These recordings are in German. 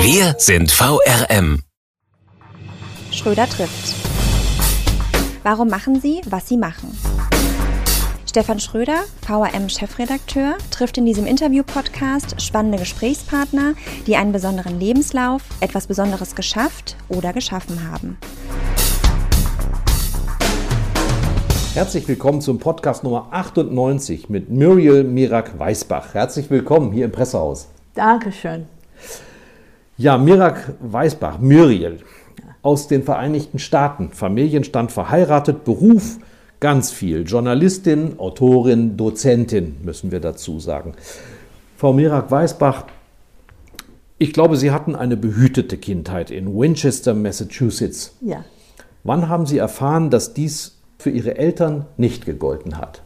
Wir sind VRM. Schröder trifft. Warum machen Sie, was Sie machen? Stefan Schröder, VRM-Chefredakteur, trifft in diesem Interview-Podcast spannende Gesprächspartner, die einen besonderen Lebenslauf, etwas Besonderes geschafft oder geschaffen haben. Herzlich willkommen zum Podcast Nummer 98 mit Muriel Mirak Weißbach. Herzlich willkommen hier im Pressehaus. Dankeschön. Ja, Mirak Weißbach, Muriel, aus den Vereinigten Staaten, Familienstand verheiratet, Beruf ganz viel, Journalistin, Autorin, Dozentin, müssen wir dazu sagen. Frau Mirak Weißbach, ich glaube, Sie hatten eine behütete Kindheit in Winchester, Massachusetts. Ja. Wann haben Sie erfahren, dass dies für Ihre Eltern nicht gegolten hat?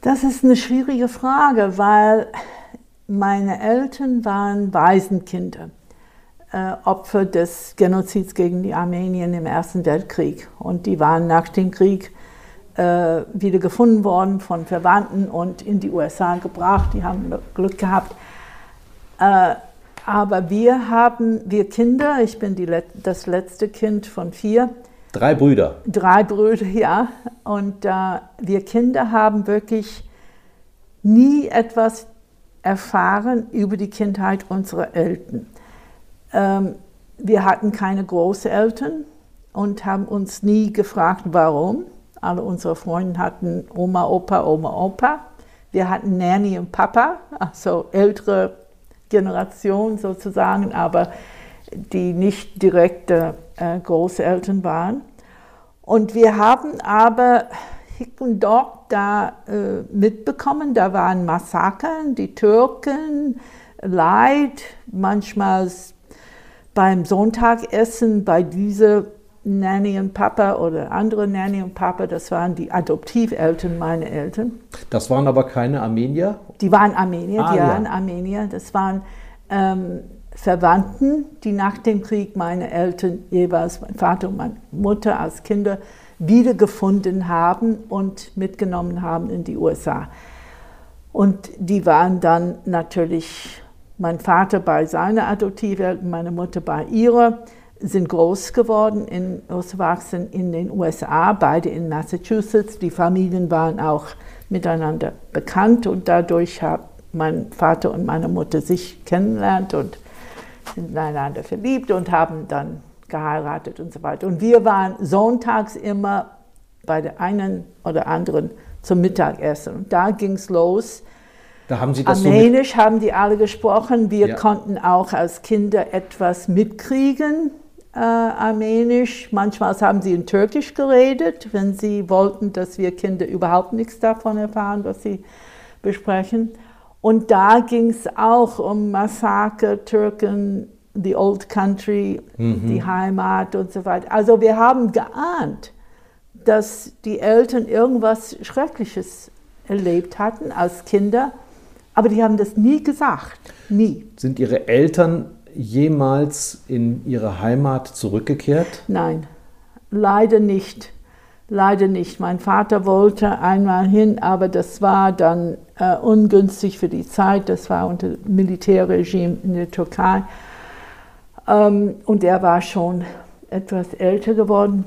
Das ist eine schwierige Frage, weil meine Eltern waren Waisenkinder, äh, Opfer des Genozids gegen die Armenien im Ersten Weltkrieg. Und die waren nach dem Krieg äh, wieder gefunden worden von Verwandten und in die USA gebracht. Die haben Glück gehabt. Äh, aber wir haben, wir Kinder, ich bin die, das letzte Kind von vier. Drei Brüder. Drei Brüder, ja. Und äh, wir Kinder haben wirklich nie etwas erfahren über die Kindheit unserer Eltern. Ähm, wir hatten keine Großeltern und haben uns nie gefragt, warum. Alle unsere Freunde hatten Oma, Opa, Oma, Opa. Wir hatten Nanny und Papa, also ältere Generation sozusagen, aber die nicht direkte äh, Großeltern waren. Und wir haben aber und dort da äh, mitbekommen. Da waren Massakern, die Türken, Leid, manchmal beim Sonntagessen bei dieser Nanny und Papa oder andere Nanny und Papa, das waren die Adoptiveltern meiner Eltern. Das waren aber keine Armenier? Die waren Armenier, ah, die ja. waren Armenier. Das waren ähm, Verwandten, die nach dem Krieg meine Eltern jeweils, mein Vater und meine Mutter als Kinder wiedergefunden haben und mitgenommen haben in die USA. Und die waren dann natürlich mein Vater bei seiner Adoptiveltern, meine Mutter bei ihrer, sind groß geworden, in, ausgewachsen in den USA, beide in Massachusetts. Die Familien waren auch miteinander bekannt und dadurch haben mein Vater und meine Mutter sich kennengelernt und sind ineinander verliebt und haben dann geheiratet und so weiter. Und wir waren sonntags immer bei der einen oder anderen zum Mittagessen. Und da ging es los. Da haben Sie das Armenisch so haben die alle gesprochen. Wir Ja. konnten auch als Kinder etwas mitkriegen, äh, Armenisch. Manchmal haben sie in Türkisch geredet, wenn sie wollten, dass wir Kinder überhaupt nichts davon erfahren, was sie besprechen. Und da ging es auch um Massaker, Türken, the old country, die Heimat und so weiter. Also wir haben geahnt, dass die Eltern irgendwas Schreckliches erlebt hatten als Kinder, aber die haben das nie gesagt, nie. Sind Ihre Eltern jemals in ihre Heimat zurückgekehrt? Nein, leider nicht. Leider nicht. Mein Vater wollte einmal hin, aber das war dann äh, ungünstig für die Zeit. Das war unter Militärregime in der Türkei. Ähm, und er war schon etwas älter geworden.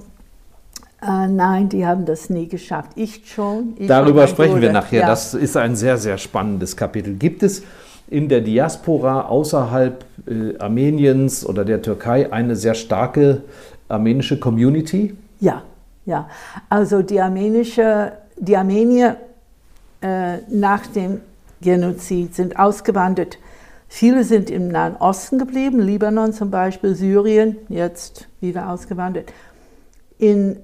Äh, nein, die haben das nie geschafft. Ich schon. Ich Darüber sprechen wir Bruder. nachher. Ja. Das ist ein sehr, sehr spannendes Kapitel. Gibt es in der Diaspora außerhalb äh, Armeniens oder der Türkei eine sehr starke armenische Community? Ja, ja. Also die armenische, die Armenier äh, nach dem Genozid sind ausgewandert. Viele sind im Nahen Osten geblieben, Libanon zum Beispiel, Syrien, jetzt wieder ausgewandert. In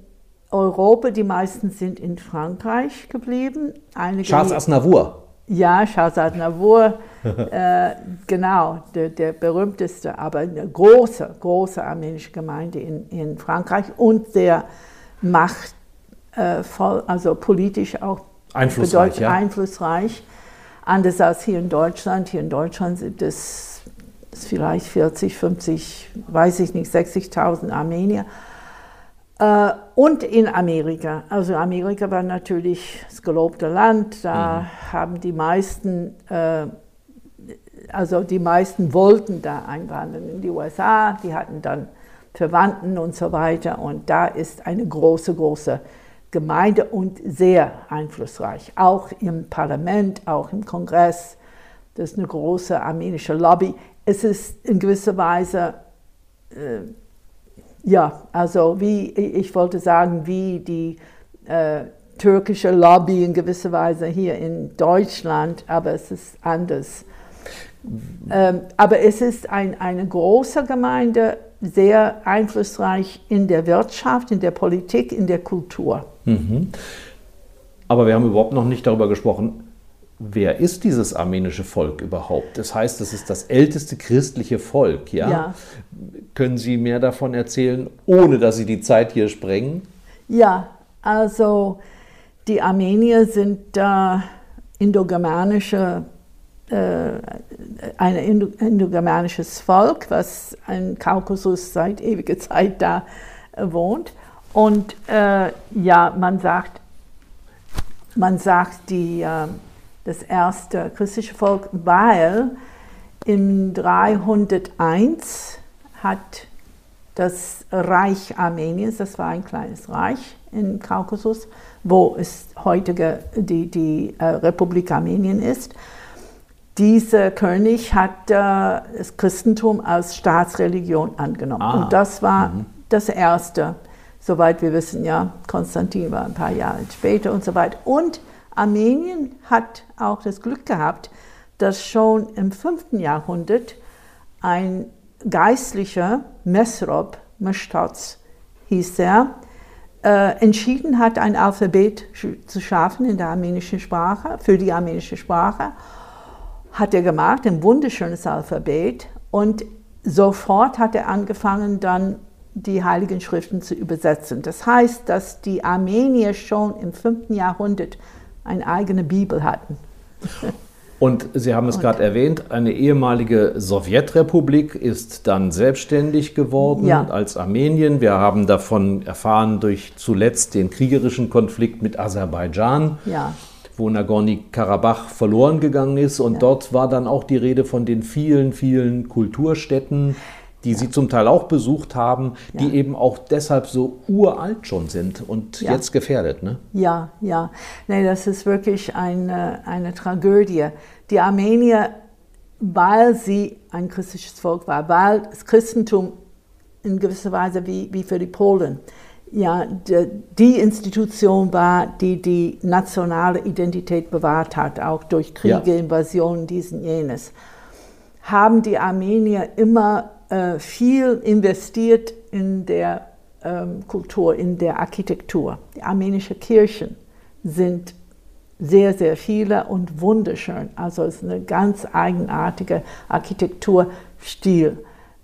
Europa, die meisten sind in Frankreich geblieben. Einige Charles Aznavour. Ja, Shahzad Navur, äh, genau, der, der, berühmteste, aber eine große, große armenische Gemeinde in, in Frankreich und sehr machtvoll, äh, also politisch auch einflussreich, ja. einflussreich. Anders als hier in Deutschland. Hier in Deutschland sind es vielleicht 40, 50, weiß ich nicht, 60.000 Armenier. Äh, und in Amerika. Also Amerika war natürlich das gelobte Land. Da mhm. haben die meisten, äh, also die meisten wollten da einwandern in die USA. Die hatten dann Verwandten und so weiter. Und da ist eine große, große Gemeinde und sehr einflussreich. Auch im Parlament, auch im Kongress. Das ist eine große armenische Lobby. Es ist in gewisser Weise äh, ja, also wie ich wollte sagen, wie die äh, türkische Lobby in gewisser Weise hier in Deutschland, aber es ist anders. Ähm, aber es ist ein, eine große Gemeinde, sehr einflussreich in der Wirtschaft, in der Politik, in der Kultur. Mhm. Aber wir haben überhaupt noch nicht darüber gesprochen, wer ist dieses armenische Volk überhaupt? Das heißt, es ist das älteste christliche Volk, ja? ja? Können Sie mehr davon erzählen, ohne dass Sie die Zeit hier sprengen? Ja, also die Armenier sind äh, indogermanische, ein indogermanisches Volk, was im Kaukasus seit ewiger Zeit da äh, wohnt. Und äh, ja, man sagt, man sagt, die äh, das erste christliche Volk, weil in 301 hat das Reich Armeniens, das war ein kleines Reich im Kaukasus, wo es heutige die, die äh, Republik Armenien ist. Dieser König hat äh, das Christentum als Staatsreligion angenommen. Ah. Und das war mhm. das erste, soweit wir wissen, ja, Konstantin war ein paar Jahre später und so weiter. Und Armenien hat auch das Glück gehabt, dass schon im 5. Jahrhundert ein Geistlicher, Mesrob, Meshtats hieß er, äh, entschieden hat, ein Alphabet zu schaffen in der armenischen Sprache, für die armenische Sprache. Hat er gemacht, ein wunderschönes Alphabet. Und sofort hat er angefangen, dann die Heiligen Schriften zu übersetzen. Das heißt, dass die Armenier schon im 5. Jahrhundert eine eigene Bibel hatten. Und Sie haben es gerade erwähnt, eine ehemalige Sowjetrepublik ist dann selbstständig geworden ja. als Armenien. Wir haben davon erfahren durch zuletzt den kriegerischen Konflikt mit Aserbaidschan. Ja wo Nagorny-Karabach verloren gegangen ist. Und ja. dort war dann auch die Rede von den vielen, vielen Kulturstätten, die ja. Sie zum Teil auch besucht haben, die ja. eben auch deshalb so uralt schon sind und ja. jetzt gefährdet. Ne? Ja, ja. Nee, das ist wirklich eine, eine Tragödie. Die Armenier, weil sie ein christliches Volk war, weil das Christentum in gewisser Weise wie, wie für die Polen, ja, die, Institution war, die die nationale Identität bewahrt hat, auch durch Kriege, Invasionen, diesen jenes, haben die Armenier immer äh, viel investiert in der ähm, Kultur, in der Architektur. Die armenischen Kirchen sind sehr, sehr viele und wunderschön. Also es ist eine ganz eigenartige Architekturstil.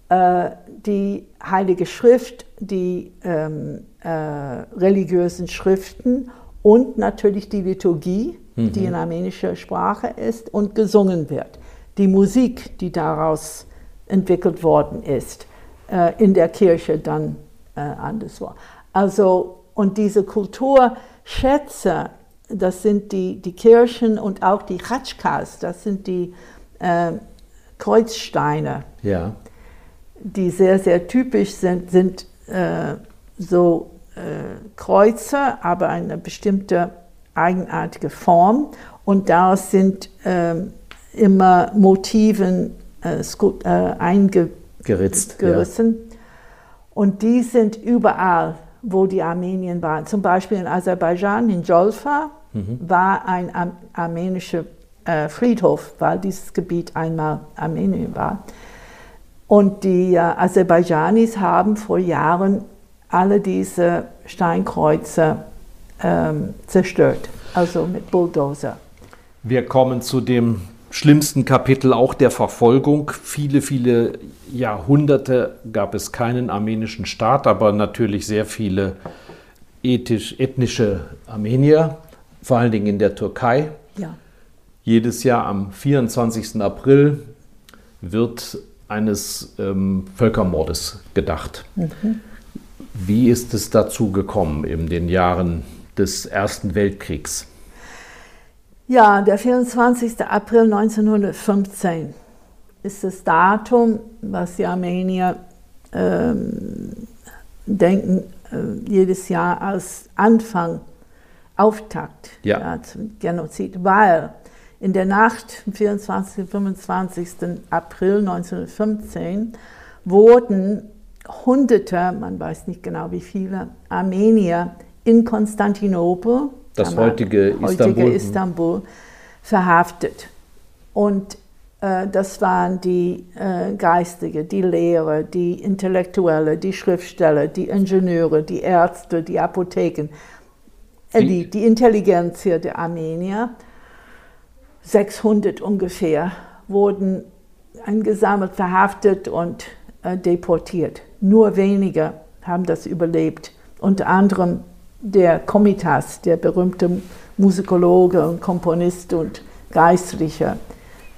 Äh, die Heilige Schrift, die ähm, äh, religiösen Schriften und natürlich die Liturgie, mhm. die in armenischer Sprache ist und gesungen wird. Die Musik, die daraus entwickelt worden ist, äh, in der Kirche dann äh, anderswo. Also, und diese Kulturschätze, das sind die, die Kirchen und auch die Chatschkas, das sind die äh, Kreuzsteine, ja. die sehr, sehr typisch sind, sind äh, so äh, Kreuze, aber eine bestimmte eigenartige Form. Und daraus sind ähm, immer Motiven äh, äh, eingeritzt. Ja. Und die sind überall, wo die Armenien waren. Zum Beispiel in Aserbaidschan, in Jolfa, mhm. war ein Ar armenischer äh, Friedhof, weil dieses Gebiet einmal Armenien war. Und die äh, Aserbaidschanis haben vor Jahren alle diese Steinkreuze ähm, zerstört, also mit Bulldozer. Wir kommen zu dem schlimmsten Kapitel auch der Verfolgung. Viele, viele Jahrhunderte gab es keinen armenischen Staat, aber natürlich sehr viele ethisch, ethnische Armenier, vor allen Dingen in der Türkei. Ja. Jedes Jahr am 24. April wird eines ähm, Völkermordes gedacht. Mhm. Wie ist es dazu gekommen in den Jahren des Ersten Weltkriegs? Ja, der 24. April 1915 ist das Datum, was die Armenier ähm, denken, äh, jedes Jahr als Anfang, Auftakt ja. Ja, zum Genozid, weil in der Nacht vom 24. und 25. April 1915 wurden Hunderte, man weiß nicht genau wie viele, Armenier in Konstantinopel, das heutige, heutige Istanbul, verhaftet. Und äh, das waren die äh, Geistige, die Lehrer, die Intellektuelle, die Schriftsteller, die Ingenieure, die Ärzte, die Apotheken, äh, die, die Intelligenz der Armenier. 600 ungefähr wurden eingesammelt, verhaftet und äh, deportiert. Nur wenige haben das überlebt. Unter anderem der Komitas, der berühmte Musikologe und Komponist und Geistliche,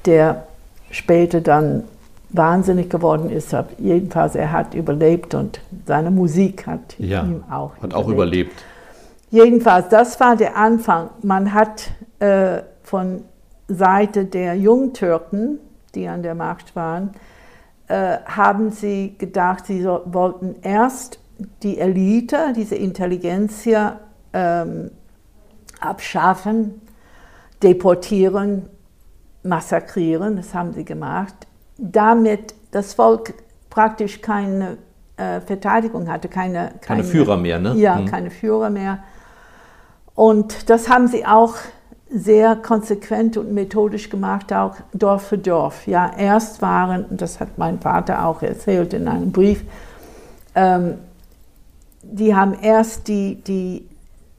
der später dann wahnsinnig geworden ist. Jedenfalls, er hat überlebt und seine Musik hat ja, ihm auch hat auch überlebt. Jedenfalls, das war der Anfang. Man hat äh, von Seite der Jungtürken, die an der Macht waren, äh, haben sie gedacht, sie so, wollten erst die Elite, diese Intelligenz hier ähm, abschaffen, deportieren, massakrieren, das haben sie gemacht, damit das Volk praktisch keine äh, Verteidigung hatte, keine, keine, keine, Führer mehr, ne? Ja, hm. keine Führer mehr. Und das haben sie auch sehr konsequent und methodisch gemacht, auch Dorf für Dorf. Ja, erst waren, das hat mein Vater auch erzählt in einem Brief, ähm, die haben erst die, die,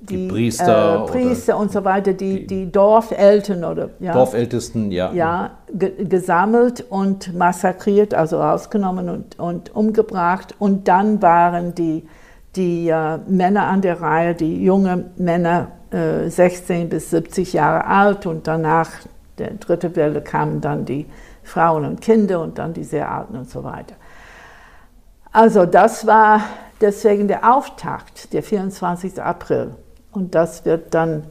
die, die Priester, äh, Priester und so weiter, die, die, die Dorfeltern oder ja, Dorfältesten, ja, ja gesammelt und massakriert, also rausgenommen und, und umgebracht. Und dann waren die, die äh, Männer an der Reihe, die jungen Männer, äh, 16 bis 70 Jahre alt und danach, der dritte Welle, kamen dann die Frauen und Kinder und dann die sehr Alten und so weiter. Also das war deswegen der Auftakt, der 24. April. Und das wird dann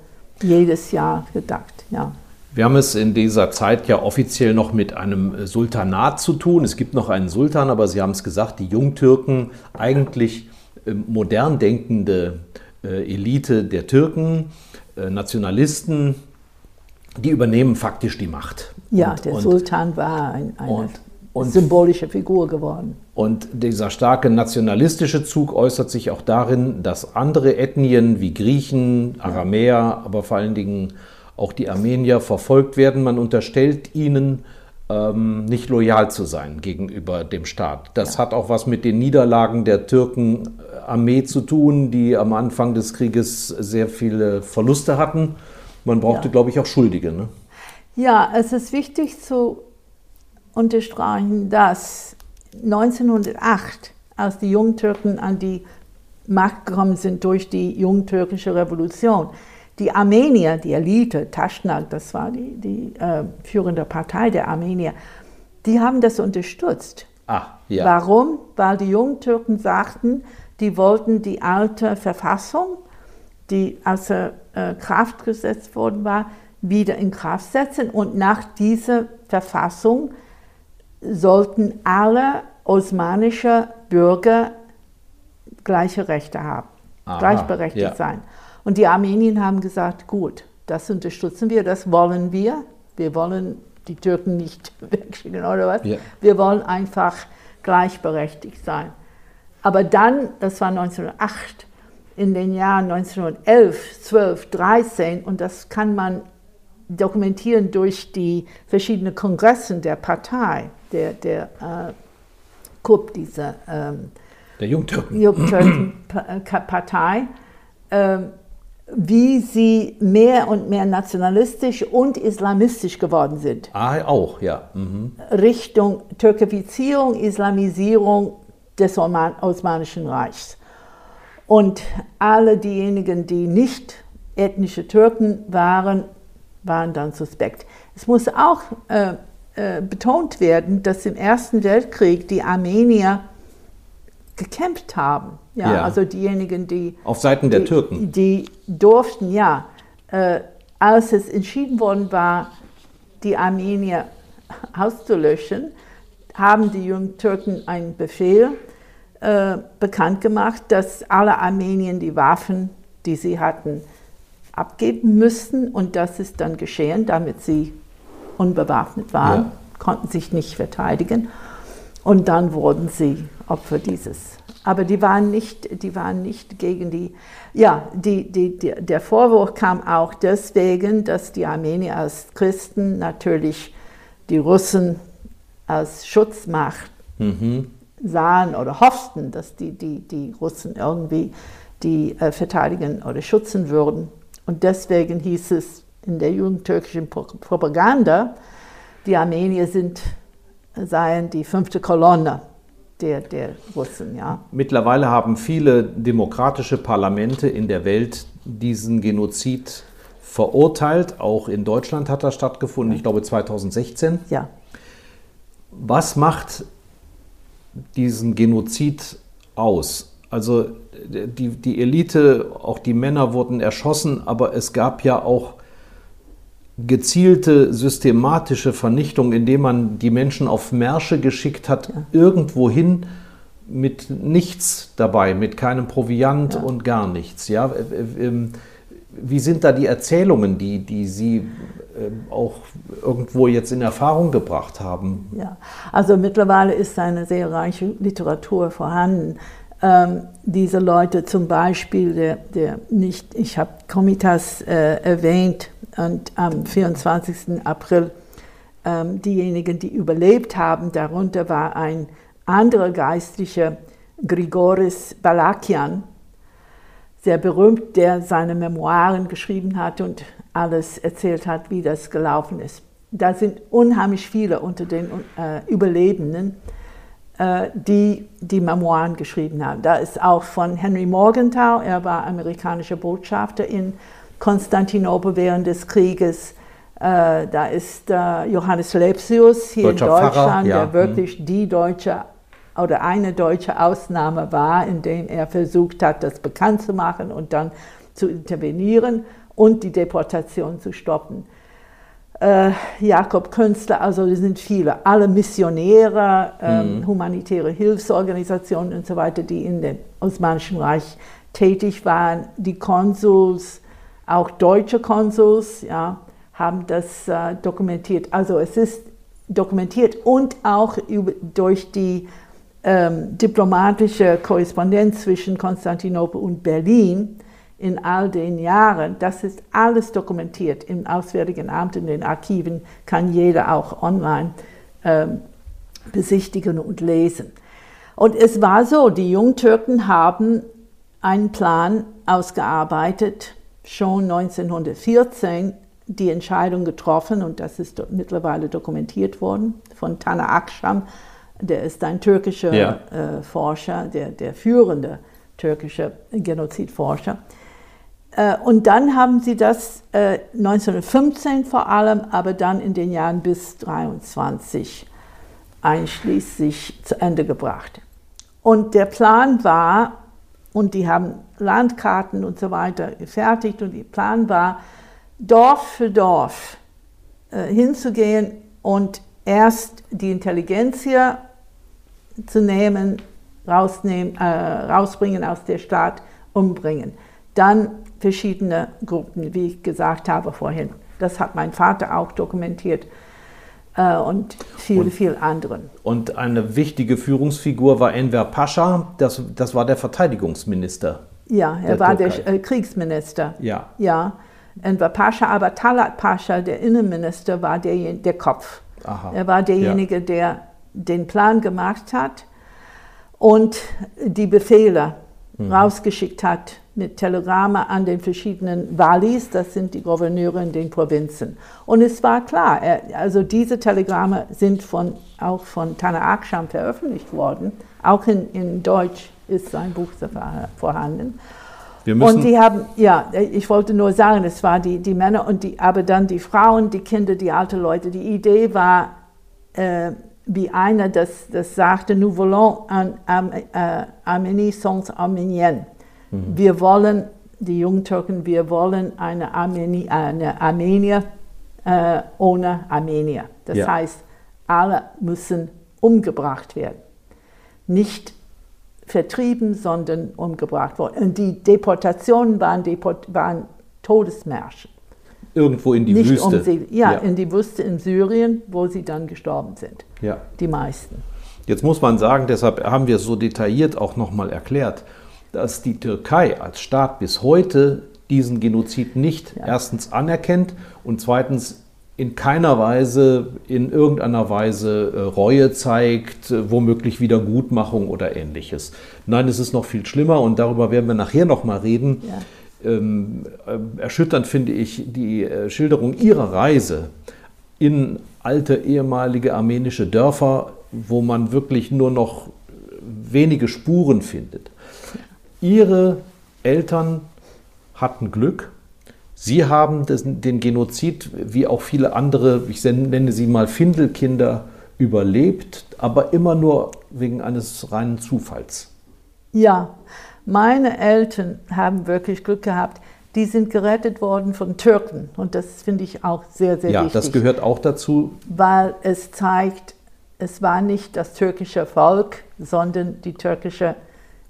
jedes Jahr gedacht, ja. Wir haben es in dieser Zeit ja offiziell noch mit einem Sultanat zu tun. Es gibt noch einen Sultan, aber Sie haben es gesagt, die Jungtürken, eigentlich äh, modern denkende äh, Elite der Türken, äh, Nationalisten, die übernehmen faktisch die Macht. Ja, und, der und, Sultan war ein, eine und, und, symbolische Figur geworden. Und dieser starke nationalistische Zug äußert sich auch darin, dass andere Ethnien wie Griechen, Aramäer, aber vor allen Dingen auch die Armenier verfolgt werden. Man unterstellt ihnen, ähm, nicht loyal zu sein gegenüber dem Staat. Das ja. hat auch was mit den Niederlagen der Türkenarmee zu tun, die am Anfang des Krieges sehr viele Verluste hatten. Man brauchte, ja. glaube ich, auch Schuldige. Ne? Ja, es ist wichtig zu unterstreichen, dass 1908, als die Jungtürken an die Macht gekommen sind durch die jungtürkische Revolution, die Armenier, die Elite, Taschnak, das war die, die äh, führende Partei der Armenier, die haben das unterstützt. Ah, ja. Warum? Weil die Jungtürken sagten, die wollten die alte Verfassung, die außer äh, Kraft gesetzt worden war, wieder in Kraft setzen und nach dieser Verfassung sollten alle osmanische Bürger gleiche Rechte haben, Aha, gleichberechtigt ja. sein. Und die Armenier haben gesagt, gut, das unterstützen wir, das wollen wir. Wir wollen die Türken nicht wegschicken oder was. Ja. Wir wollen einfach gleichberechtigt sein. Aber dann, das war 1908, in den Jahren 1911, 12, 13, und das kann man dokumentieren durch die verschiedenen Kongressen der Partei, der, der äh, KUP, dieser ähm, der Jungtürken. Jungtürken-Partei, ähm, wie sie mehr und mehr nationalistisch und islamistisch geworden sind. Ah, auch, ja. Mhm. Richtung Türkifizierung, Islamisierung des Osmanischen Reichs. Und alle diejenigen, die nicht ethnische Türken waren, waren dann suspekt. Es muss auch äh, äh, betont werden, dass im Ersten Weltkrieg die Armenier gekämpft haben. Ja, ja. also diejenigen, die auf Seiten der Türken, die durften ja, äh, als es entschieden worden war, die Armenier auszulöschen, haben die jungen Türken einen Befehl äh, bekannt gemacht, dass alle Armenier die Waffen, die sie hatten, abgeben müssten und das ist dann geschehen, damit sie unbewaffnet waren, ja. konnten sich nicht verteidigen und dann wurden sie Opfer dieses. Aber die waren nicht, die waren nicht gegen die, ja, die, die, die, der Vorwurf kam auch deswegen, dass die Armenier als Christen natürlich die Russen als Schutzmacht mhm. sahen oder hofften, dass die, die, die Russen irgendwie die äh, verteidigen oder schützen würden. Und deswegen hieß es in der jugendtürkischen Propaganda, die Armenier sind, seien die fünfte Kolonne der, der Russen. Ja. Mittlerweile haben viele demokratische Parlamente in der Welt diesen Genozid verurteilt. Auch in Deutschland hat das stattgefunden, ich glaube 2016. Ja. Was macht diesen Genozid aus? Also die, die Elite, auch die Männer wurden erschossen, aber es gab ja auch gezielte, systematische Vernichtung, indem man die Menschen auf Märsche geschickt hat, ja. irgendwohin mit nichts dabei, mit keinem Proviant ja. und gar nichts. Ja? Ähm, wie sind da die Erzählungen, die, die Sie ähm, auch irgendwo jetzt in Erfahrung gebracht haben? Ja, also mittlerweile ist eine sehr reiche Literatur vorhanden. Ähm, diese Leute zum Beispiel, der, der nicht, ich habe Komitas äh, erwähnt, und am 24. April ähm, diejenigen, die überlebt haben, darunter war ein anderer Geistlicher, Grigoris Balakian, sehr berühmt, der seine Memoiren geschrieben hat und alles erzählt hat, wie das gelaufen ist. Da sind unheimlich viele unter den äh, Überlebenden, äh, die die Memoiren geschrieben haben. Da ist auch von Henry Morgenthau, er war amerikanischer Botschafter in Konstantinopel während des Krieges. Äh, da ist äh, Johannes Lepsius hier Deutscher in Deutschland, Pfarrer, ja. der wirklich hm. die deutsche oder eine deutsche Ausnahme war, indem er versucht hat, das bekannt zu machen und dann zu intervenieren und die Deportation zu stoppen. Äh, Jakob Künstler, also es sind viele, alle Missionäre, ähm, mhm. humanitäre Hilfsorganisationen und so weiter, die in dem Osmanischen Reich tätig waren, die Konsuls, auch deutsche Konsuls ja, haben das äh, dokumentiert. Also es ist dokumentiert und auch über, durch die ähm, diplomatische Korrespondenz zwischen Konstantinopel und Berlin in all den Jahren, das ist alles dokumentiert im Auswärtigen Amt, in den Archiven, kann jeder auch online ähm, besichtigen und lesen. Und es war so, die Jungtürken haben einen Plan ausgearbeitet, schon 1914 die Entscheidung getroffen, und das ist mittlerweile dokumentiert worden, von Tana Akşam, der ist ein türkischer ja. äh, Forscher, der, der führende türkische Genozidforscher. Äh, und dann haben sie das äh, 1915 vor allem, aber dann in den Jahren bis 23 einschließlich zu Ende gebracht. Und der Plan war, und die haben Landkarten und so weiter gefertigt und der Plan war, Dorf für Dorf äh, hinzugehen und erst die Intelligenz hier zu nehmen, rausnehmen, äh, rausbringen aus der Stadt, umbringen. Dann verschiedene Gruppen, wie ich gesagt habe vorhin. Das hat mein Vater auch dokumentiert äh, und viele, und, viele anderen. Und eine wichtige Führungsfigur war Enver Pascha, das, das war der Verteidigungsminister. Ja, er der war Türkei. der äh, Kriegsminister. Ja. ja. Enver Pascha, aber Talat Pascha, der Innenminister, war der, der Kopf. Aha. Er war derjenige, ja. der den Plan gemacht hat und die Befehle mhm. rausgeschickt hat mit Telegramme an den verschiedenen Wallis, das sind die Gouverneure in den Provinzen. Und es war klar, er, also diese Telegramme sind von, auch von Tana Aksham veröffentlicht worden. Auch in, in Deutsch ist sein Buch vorhanden. und die haben, ja, ich wollte nur sagen, es war die, die Männer und die, aber dann die Frauen, die Kinder, die alten Leute. Die Idee war, äh, wie einer das, das sagte, nous voulons un, un, uh, Armenie sans Armenien. Mhm. Wir wollen, die Jungtürken, wir wollen eine, Armenie, eine Armenier äh, ohne Armenier. Das ja. heißt, alle müssen umgebracht werden. Nicht vertrieben, sondern umgebracht worden. Und die Deportationen waren, Deport waren Todesmärsche. Irgendwo in die Nicht Wüste. Um sie, ja, ja, in die Wüste in Syrien, wo sie dann gestorben sind. Ja. Die meisten. Jetzt muss man sagen, deshalb haben wir es so detailliert auch nochmal erklärt, dass die Türkei als Staat bis heute diesen Genozid nicht ja. erstens anerkennt und zweitens in keiner Weise, in irgendeiner Weise äh, Reue zeigt, äh, womöglich Wiedergutmachung oder ähnliches. Nein, es ist noch viel schlimmer und darüber werden wir nachher noch mal reden. Ja. Ähm, äh, erschütternd finde ich die Schilderung ihrer Reise in alte ehemalige armenische Dörfer, wo man wirklich nur noch wenige Spuren findet. Ihre Eltern hatten Glück. Sie haben den Genozid, wie auch viele andere, ich nenne sie mal Findelkinder, überlebt, aber immer nur wegen eines reinen Zufalls. Ja, meine Eltern haben wirklich Glück gehabt. Die sind gerettet worden von Türken und das finde ich auch sehr, sehr ja, wichtig. Ja, das gehört auch dazu. Weil es zeigt, es war nicht das türkische Volk, sondern die türkische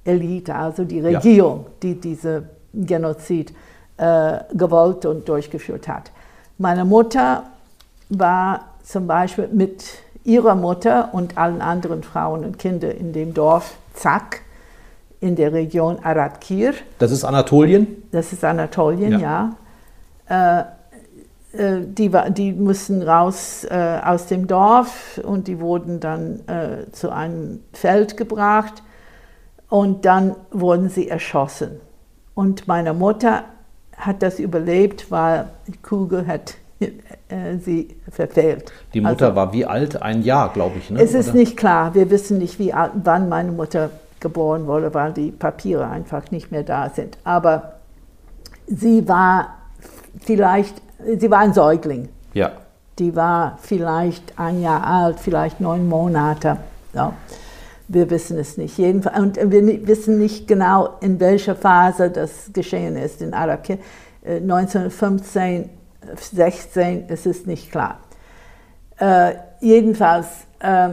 Elite, also die Regierung, ja. die diese Genozid äh, gewollt und durchgeführt hat. Meine Mutter war zum Beispiel mit ihrer Mutter und allen anderen Frauen und Kindern in dem Dorf Zak in der Region Aratkir. Das ist Anatolien? Das ist Anatolien, ja. ja. Äh, äh, die, die mussten raus äh, aus dem Dorf und die wurden dann äh, zu einem Feld gebracht und dann wurden sie erschossen. Und meine Mutter hat das überlebt, weil die Kugel hat äh, sie verfehlt. Die Mutter also, war wie alt? Ein Jahr, glaube ich. Ne? Es ist Oder? nicht klar. Wir wissen nicht, wie alt, wann meine Mutter geboren wurde, weil die Papiere einfach nicht mehr da sind. Aber sie war vielleicht, sie war ein Säugling. Ja. Die war vielleicht ein Jahr alt, vielleicht neun Monate. Ja. Wir wissen es nicht. Jedenfalls, und wir wissen nicht genau, in welcher Phase das geschehen ist. In Araki 1915, 16 ist es nicht klar. Äh, jedenfalls, äh,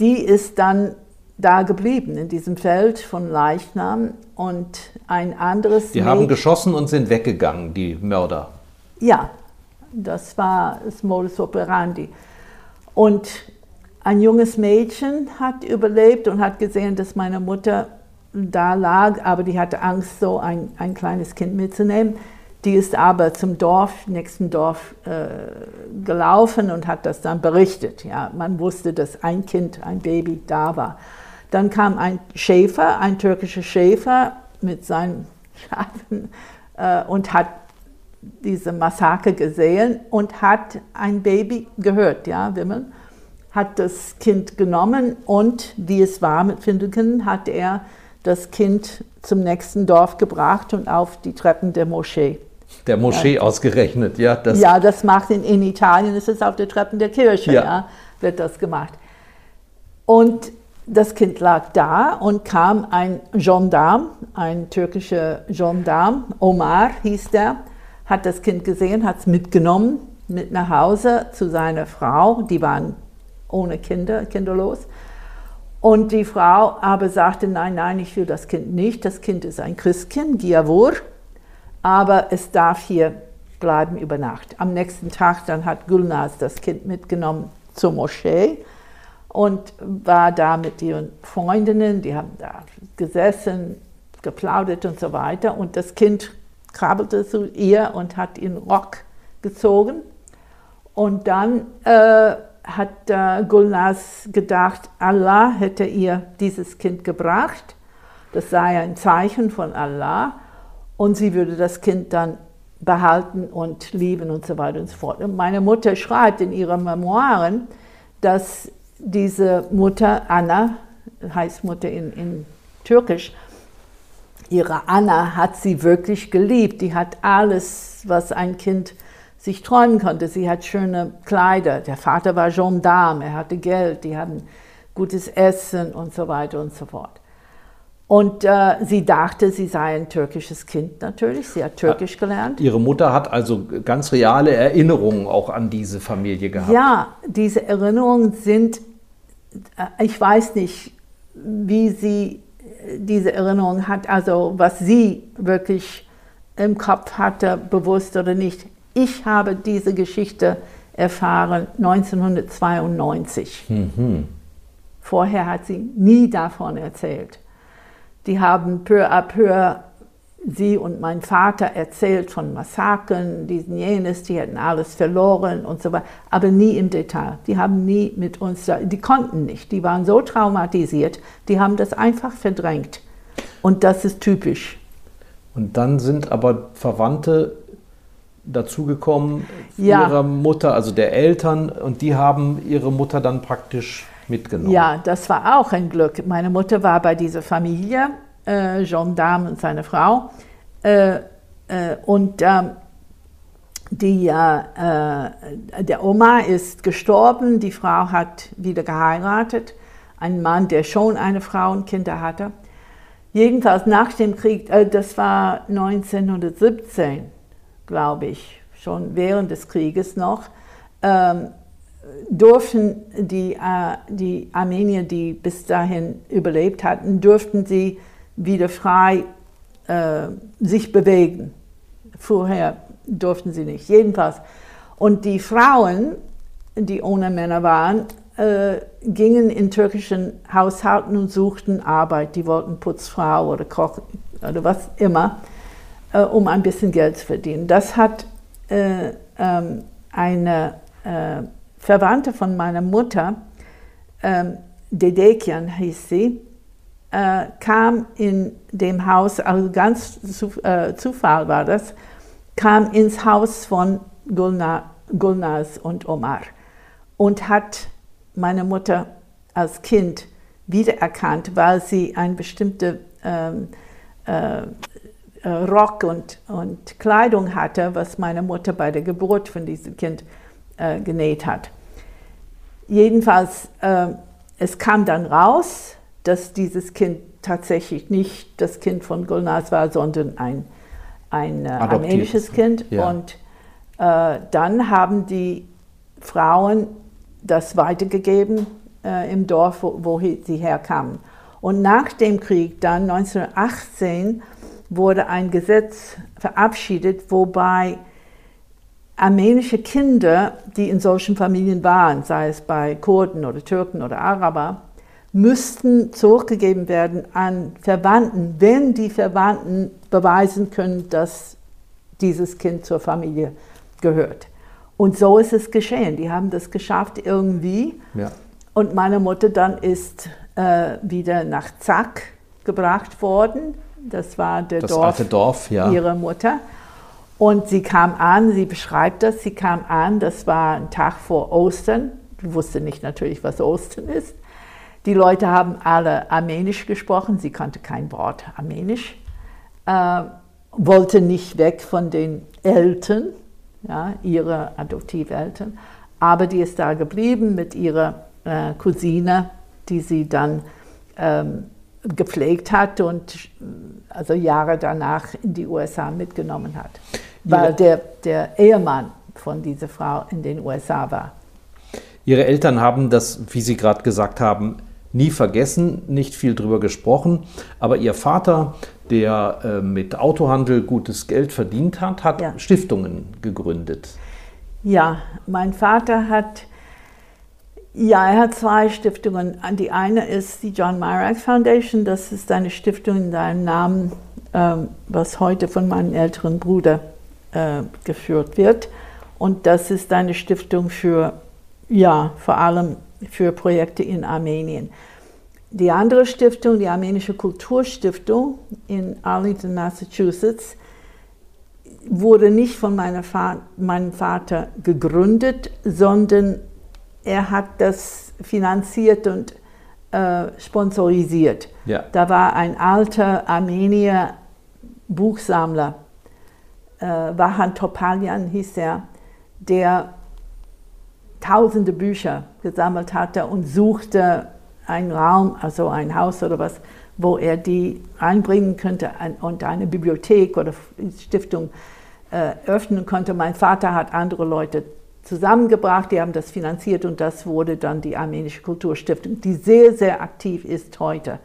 die ist dann da geblieben, in diesem Feld von Leichnam und ein anderes. Die haben geschossen und sind weggegangen, die Mörder. Ja, das war das Modus operandi. Und ein junges Mädchen hat überlebt und hat gesehen, dass meine Mutter da lag, aber die hatte Angst, so ein, ein kleines Kind mitzunehmen. Die ist aber zum Dorf, nächsten Dorf äh, gelaufen und hat das dann berichtet. Ja, man wusste, dass ein Kind, ein Baby da war. Dann kam ein Schäfer, ein türkischer Schäfer mit seinen Schafen äh, und hat diese Massaker gesehen und hat ein Baby gehört, ja, Wimmeln hat das Kind genommen und, wie es war mit Findelkind, hat er das Kind zum nächsten Dorf gebracht und auf die Treppen der Moschee. Der Moschee ja. ausgerechnet, ja. Das ja, das macht in, in Italien, ist es auf den Treppen der Kirche, ja. ja, wird das gemacht. Und das Kind lag da und kam ein Gendarm, ein türkischer Gendarm, Omar hieß der, hat das Kind gesehen, hat es mitgenommen mit nach Hause zu seiner Frau. Die waren ohne Kinder, kinderlos. Und die Frau aber sagte, nein, nein, ich will das Kind nicht. Das Kind ist ein Christkind, Giavur, aber es darf hier bleiben über Nacht. Am nächsten Tag dann hat Gulnaz das Kind mitgenommen zur Moschee und war da mit ihren Freundinnen, die haben da gesessen, geplaudert und so weiter. Und das Kind krabbelte zu ihr und hat ihren Rock gezogen. Und dann äh, hat äh, Gulnaz gedacht, Allah hätte ihr dieses Kind gebracht. Das sei ein Zeichen von Allah. und sie würde das Kind dann behalten und lieben und so weiter und so fort. Und meine Mutter schreibt in ihren Memoiren, dass diese Mutter, Anna, heißt Mutter in, in Türkisch, ihre Anna hat sie wirklich geliebt. Die hat alles, was ein Kind sich träumen konnte. Sie hat schöne Kleider. Der Vater war Gendarme, er hatte Geld, die hatten gutes Essen und so weiter und so fort. Und äh, sie dachte, sie sei ein türkisches Kind natürlich. Sie hat Türkisch gelernt. Ihre Mutter hat also ganz reale Erinnerungen auch an diese Familie gehabt. Ja, diese Erinnerungen sind, äh, ich weiß nicht, wie sie äh, diese Erinnerung hat, also was sie wirklich im Kopf hatte, bewusst oder nicht. Ich habe diese Geschichte erfahren 1992. Mhm. Vorher hat sie nie davon erzählt. Die haben peu à peu sie und mein Vater erzählt von Massakern, diesen jenes, die hätten alles verloren und so weiter, aber nie im Detail. Die haben nie mit uns, die konnten nicht, die waren so traumatisiert, die haben das einfach verdrängt. Und das ist typisch. Und dann sind aber Verwandte dazugekommen ja. ihrer Mutter, also der Eltern, und die haben ihre Mutter dann praktisch mitgenommen. Ja, das war auch ein Glück. Meine Mutter war bei dieser Familie, äh, Gendarme und seine Frau. Äh, äh, und ähm, die, äh, der Oma ist gestorben, die Frau hat wieder geheiratet. Ein Mann, der schon eine Frau und Kinder hatte. Jedenfalls nach dem Krieg, äh, das war 1917, glaube ich, schon während des Krieges noch, ähm, durften die, äh, die Armenier, die bis dahin überlebt hatten, durften sie wieder frei äh, sich bewegen. Vorher durften sie nicht, jedenfalls. Und die Frauen, die ohne Männer waren, äh, gingen in türkischen Haushalten und suchten Arbeit. Die wollten Putzfrau oder Koch oder was immer, äh, um ein bisschen Geld zu verdienen. Das hat äh, ähm, eine äh, Verwandte von meiner Mutter, ähm, Dedekian hieß sie, äh, kam in dem Haus, also ganz zu, äh, Zufall war das, kam ins Haus von Gulna, Gulnaz und Omar und hat meine Mutter als Kind wiedererkannt, weil sie ein bestimmte ähm, äh, äh Rock und, und Kleidung hatte, was meine Mutter bei der Geburt von diesem Kind äh, genäht hat. Jedenfalls, äh, es kam dann raus, dass dieses Kind tatsächlich nicht das Kind von Gulnaz war, sondern ein, ein äh, armenisches Kind. Ja. Und äh, dann haben die Frauen das weitergegeben äh, im Dorf, wo, wo, sie herkamen. Und nach dem Krieg, dann 1918, wurde ein Gesetz verabschiedet, wobei armenische Kinder, die in solchen Familien waren, sei es bei Kurden oder Türken oder Araber, müssten zurückgegeben werden an Verwandten, wenn die Verwandten beweisen können, dass dieses Kind zur Familie gehört. Und so ist es geschehen. Die haben das geschafft irgendwie. Ja. Und meine Mutter dann ist äh, wieder nach Zack gebracht worden. Das war der das Dorf, Dorf ja. ihrer Mutter. Und sie kam an, sie beschreibt das, sie kam an, das war ein Tag vor Ostern. Ich wusste nicht natürlich, was Ostern ist. Die Leute haben alle Armenisch gesprochen, sie kannte kein Wort Armenisch, äh, wollte nicht weg von den Eltern, ja, ihre Adoptiveltern, aber die ist da geblieben mit ihrer äh, Cousine, die sie dann ähm, gepflegt hat und also Jahre danach in die USA mitgenommen hat weil der, der Ehemann von dieser Frau in den USA war. Ihre Eltern haben das, wie Sie gerade gesagt haben, nie vergessen, nicht viel drüber gesprochen. Aber Ihr Vater, der äh, mit Autohandel gutes Geld verdient hat, hat ja. Stiftungen gegründet. Ja, mein Vater hat, ja, er hat zwei Stiftungen. Die eine ist die John Myrack Foundation, das ist eine Stiftung in seinem Namen, ähm, was heute von meinem älteren Bruder äh, geführt wird. Und das ist eine Stiftung für, ja, vor allem für Projekte in Armenien. Die andere Stiftung, die Armenische Kulturstiftung in Arlington, Massachusetts, wurde nicht von meiner Va meinem Vater gegründet, sondern er hat das finanziert und äh, sponsorisiert. Ja. Da war ein alter Armenier Buchsammler, äh, Vahan Topalian hieß er, der tausende Bücher gesammelt hatte und suchte einen Raum, also ein Haus oder was, wo er die einbringen könnte und eine Bibliothek oder Stiftung äh, öffnen konnte. Mein Vater hat andere Leute zusammengebracht, die haben das finanziert und das wurde dann die Armenische Kulturstiftung, die sehr, sehr aktiv ist heute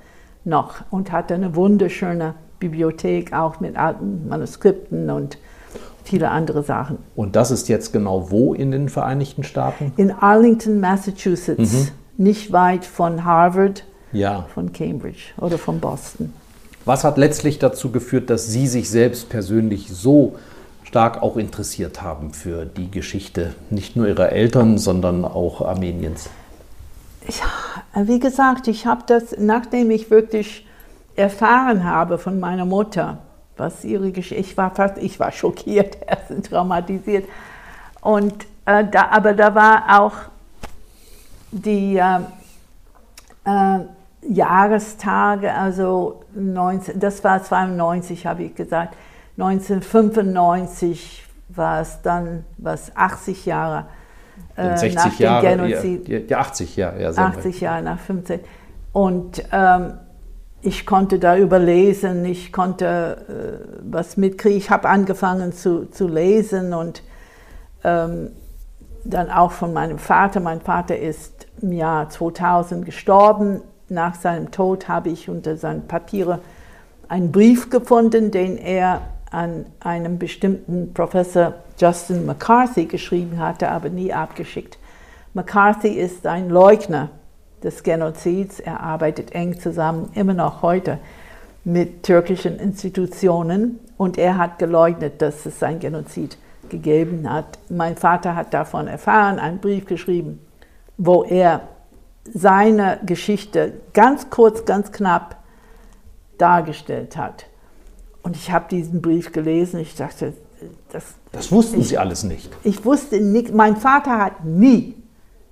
noch und hat eine wunderschöne Bibliothek, auch mit alten Manuskripten und viele andere Sachen. Und das ist jetzt genau wo in den Vereinigten Staaten? In Arlington, Massachusetts, mhm. nicht weit von Harvard, ja. von Cambridge oder von Boston. Was hat letztlich dazu geführt, dass Sie sich selbst persönlich so stark auch interessiert haben für die Geschichte, nicht nur Ihrer Eltern, sondern auch Armeniens? Ja, wie gesagt, ich habe das, nachdem ich wirklich erfahren habe von meiner Mutter, was ihre Geschichte, ich war fast, ich war schockiert, erst traumatisiert. Und äh, da, aber da war auch die äh, äh, Jahrestage, also 19, das war 92, habe ich gesagt. 1995 war es dann, was 80 Jahre äh, 60 nach Jahre, dem Genozid. Ja, ja 80 Jahre, ja. 80 Jahre nach 15. Und ähm, ich konnte darüber lesen, ich konnte äh, was mitkriegen. Ich habe angefangen zu, zu lesen und ähm, dann auch von meinem Vater. Mein Vater ist im Jahr 2000 gestorben. Nach seinem Tod habe ich unter seinen Papieren einen Brief gefunden, den er an einem bestimmten Professor Justin McCarthy geschrieben hatte, aber nie abgeschickt. McCarthy ist ein Leugner des Genozids. Er arbeitet eng zusammen, immer noch heute, mit türkischen Institutionen und er hat geleugnet, dass es ein Genozid gegeben hat. Mein Vater hat davon erfahren, einen Brief geschrieben, wo er seine Geschichte ganz kurz, ganz knapp dargestellt hat. Und ich habe diesen Brief gelesen. Ich dachte, das, das wussten ich, Sie alles nicht. Ich wusste nicht. Mein Vater hat nie,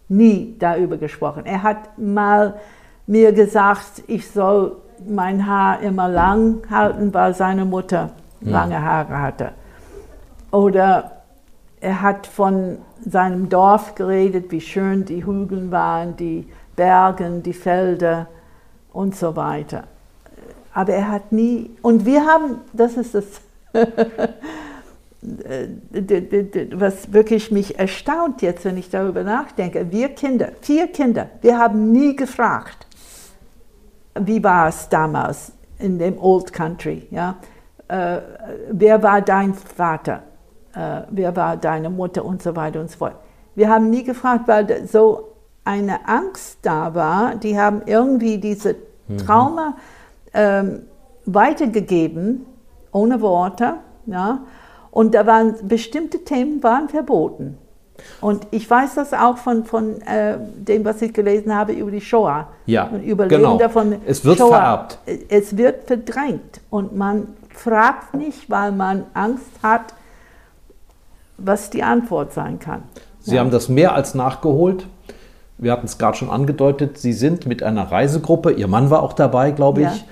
nie darüber gesprochen. Er hat mal mir gesagt, ich soll mein Haar immer lang halten, weil seine Mutter hm. lange Haare hatte. Oder er hat von seinem Dorf geredet, wie schön die Hügel waren, die Berge, die Felder und so weiter. Aber er hat nie, und wir haben, das ist das, was wirklich mich erstaunt jetzt, wenn ich darüber nachdenke. Wir Kinder, vier Kinder, wir haben nie gefragt, wie war es damals in dem Old Country. Ja? Äh, wer war dein Vater? Äh, wer war deine Mutter und so weiter und so fort. Wir haben nie gefragt, weil so eine Angst da war. Die haben irgendwie diese mhm. Trauma. Mhm ähm, weitergegeben, ohne Worte. Ja? Und da waren bestimmte Themen waren verboten. Und ich weiß das auch von, von äh, dem, was ich gelesen habe über die Shoah. Ja, und genau. davon. Es wird Shoah. vererbt. Es wird verdrängt. Und man fragt nicht, weil man Angst hat, was die Antwort sein kann. Sie ja. haben das mehr als nachgeholt. Wir hatten es gerade schon angedeutet. Sie sind mit einer Reisegruppe, Ihr Mann war auch dabei, glaube ich, ja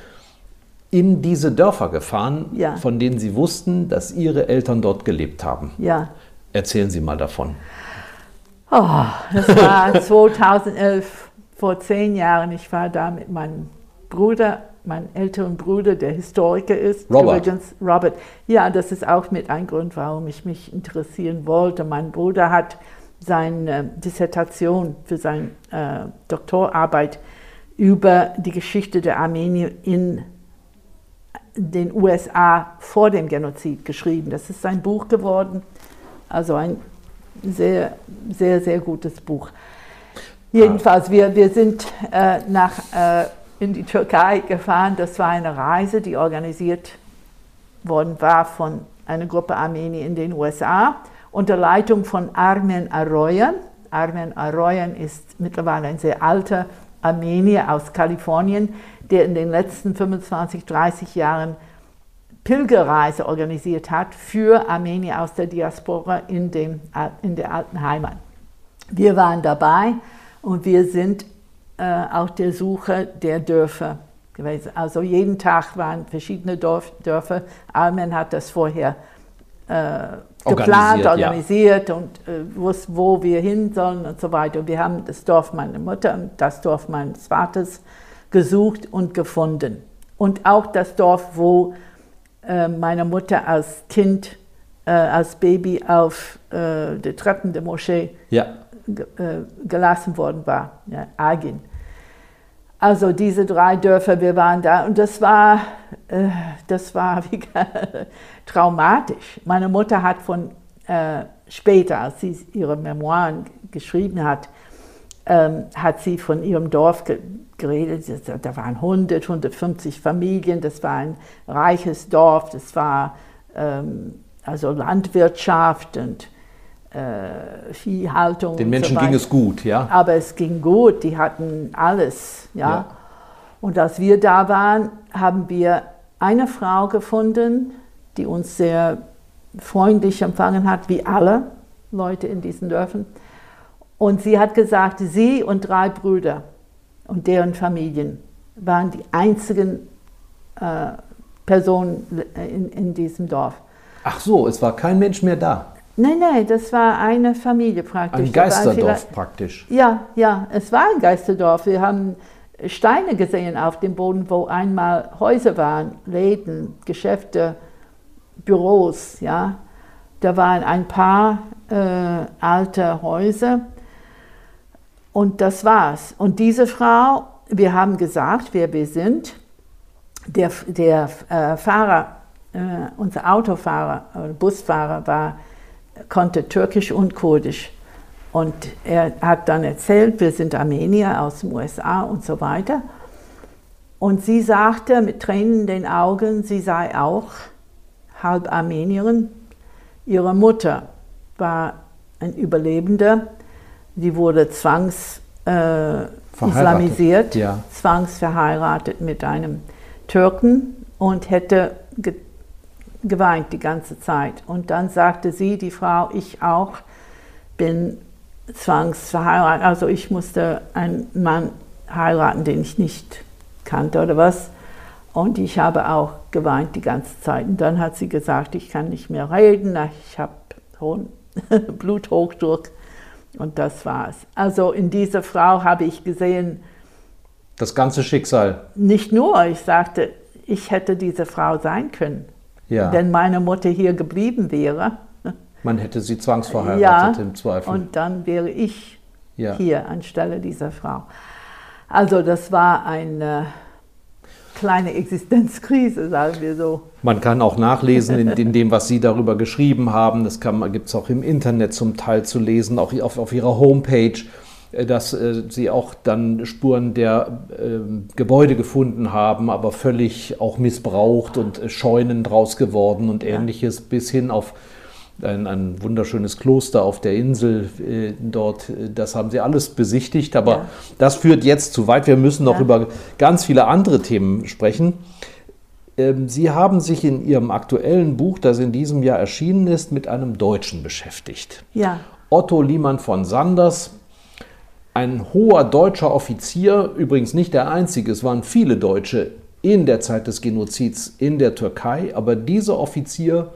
in diese Dörfer gefahren, ja. von denen Sie wussten, dass Ihre Eltern dort gelebt haben. Ja. Erzählen Sie mal davon. Oh, das war 2011, vor zehn Jahren. Ich war da mit meinem Bruder, meinem älteren Bruder, der Historiker ist. Robert. Übrigens, Robert. Ja, das ist auch mit ein Grund, warum ich mich interessieren wollte. Mein Bruder hat seine Dissertation für seine äh, Doktorarbeit über die Geschichte der Armenier in den USA vor dem Genozid geschrieben. Das ist ein Buch geworden, also ein sehr, sehr, sehr gutes Buch. Jedenfalls, wir, wir sind äh, nach, äh, in die Türkei gefahren. Das war eine Reise, die organisiert worden war von einer Gruppe Armenier in den USA unter Leitung von Armen Aroyan. Armen Aroyan ist mittlerweile ein sehr alter Armenier aus Kalifornien, der in den letzten 25, 30 Jahren Pilgerreise organisiert hat für Armenier aus der Diaspora in, dem, in der alten Heimat. Wir waren dabei und wir sind äh, auf der Suche der Dörfer gewesen. Also jeden Tag waren verschiedene Dorf, Dörfer. Almen hat das vorher äh, geplant, organisiert, organisiert ja. und äh, wusste, wo wir hin sollen und so weiter. Und wir haben das Dorf meiner Mutter und das Dorf meines Vaters gesucht und gefunden. Und auch das Dorf, wo äh, meine Mutter als Kind, äh, als Baby auf äh, der Treppen der Moschee ja. Äh, gelassen worden war, ja, Agin. Also diese drei Dörfer, wir waren da und das war, äh, das war wie, traumatisch. Meine Mutter hat von äh, später, als sie ihre Memoiren geschrieben hat, ähm, hat sie von ihrem Dorf ge geredet. Da waren 100, 150 Familien, das war ein reiches Dorf, das war ähm, also Landwirtschaft und äh, Viehhaltung. Den Menschen so ging es gut, ja? Aber es ging gut, die hatten alles, ja? ja. Und als wir da waren, haben wir eine Frau gefunden, die uns sehr freundlich empfangen hat, wie alle Leute in diesen Dörfern. Und sie hat gesagt, sie und drei Brüder und deren Familien waren die einzigen äh, Personen in, in diesem Dorf. Ach so, es war kein Mensch mehr da. Nein, nein, das war eine Familie praktisch. Ein Geisterdorf praktisch. Ja, ja, es war ein Geisterdorf. Wir haben Steine gesehen auf dem Boden, wo einmal Häuser waren, Läden, Geschäfte, Büros, ja. Da waren ein paar äh, alte Häuser und das war's. Und diese Frau, wir haben gesagt, wer wir sind. Der, der äh, Fahrer, äh, unser Autofahrer, äh, Busfahrer war konnte Türkisch und Kurdisch. Und er hat dann erzählt, wir sind Armenier aus den USA und so weiter. Und sie sagte mit Tränen in den Augen, sie sei auch halb Armenierin. Ihre Mutter war ein Überlebender. Sie wurde zwangs äh, islamisiert, ja. zwangsverheiratet mit einem Türken und hätte geweint die ganze Zeit. Und dann sagte sie, die Frau, ich auch, bin zwangsverheiratet. Also ich musste einen Mann heiraten, den ich nicht kannte oder was. Und ich habe auch geweint die ganze Zeit. Und dann hat sie gesagt, ich kann nicht mehr reden, ich habe Bluthochdruck. Und das war's. Also in dieser Frau habe ich gesehen. Das ganze Schicksal. Nicht nur, ich sagte, ich hätte diese Frau sein können. Ja. Wenn meine Mutter hier geblieben wäre. Man hätte sie zwangsverheiratet ja, im Zweifel. Und dann wäre ich ja. hier anstelle dieser Frau. Also das war eine kleine Existenzkrise, sagen wir so. Man kann auch nachlesen in, in dem, was Sie darüber geschrieben haben. Das gibt es auch im Internet zum Teil zu lesen, auch auf, auf Ihrer Homepage. Äh, dass äh, sie auch dann Spuren der äh, Gebäude gefunden haben, aber völlig auch missbraucht und äh, Scheunen draus geworden und ähnliches, bis hin auf ein, ein, wunderschönes Kloster auf der Insel äh, dort. Das haben sie alles besichtigt, aber ja. das führt jetzt zu weit. Wir müssen noch ja. über ganz viele andere Themen sprechen. Ähm, sie haben sich in Ihrem aktuellen Buch, das in diesem Jahr erschienen ist, mit einem Deutschen beschäftigt. Ja. Otto Liemann von Sanders, ein hoher deutscher Offizier, übrigens nicht der einzige, es waren viele Deutsche in der Zeit des Genozids in der Türkei, aber dieser Offizier,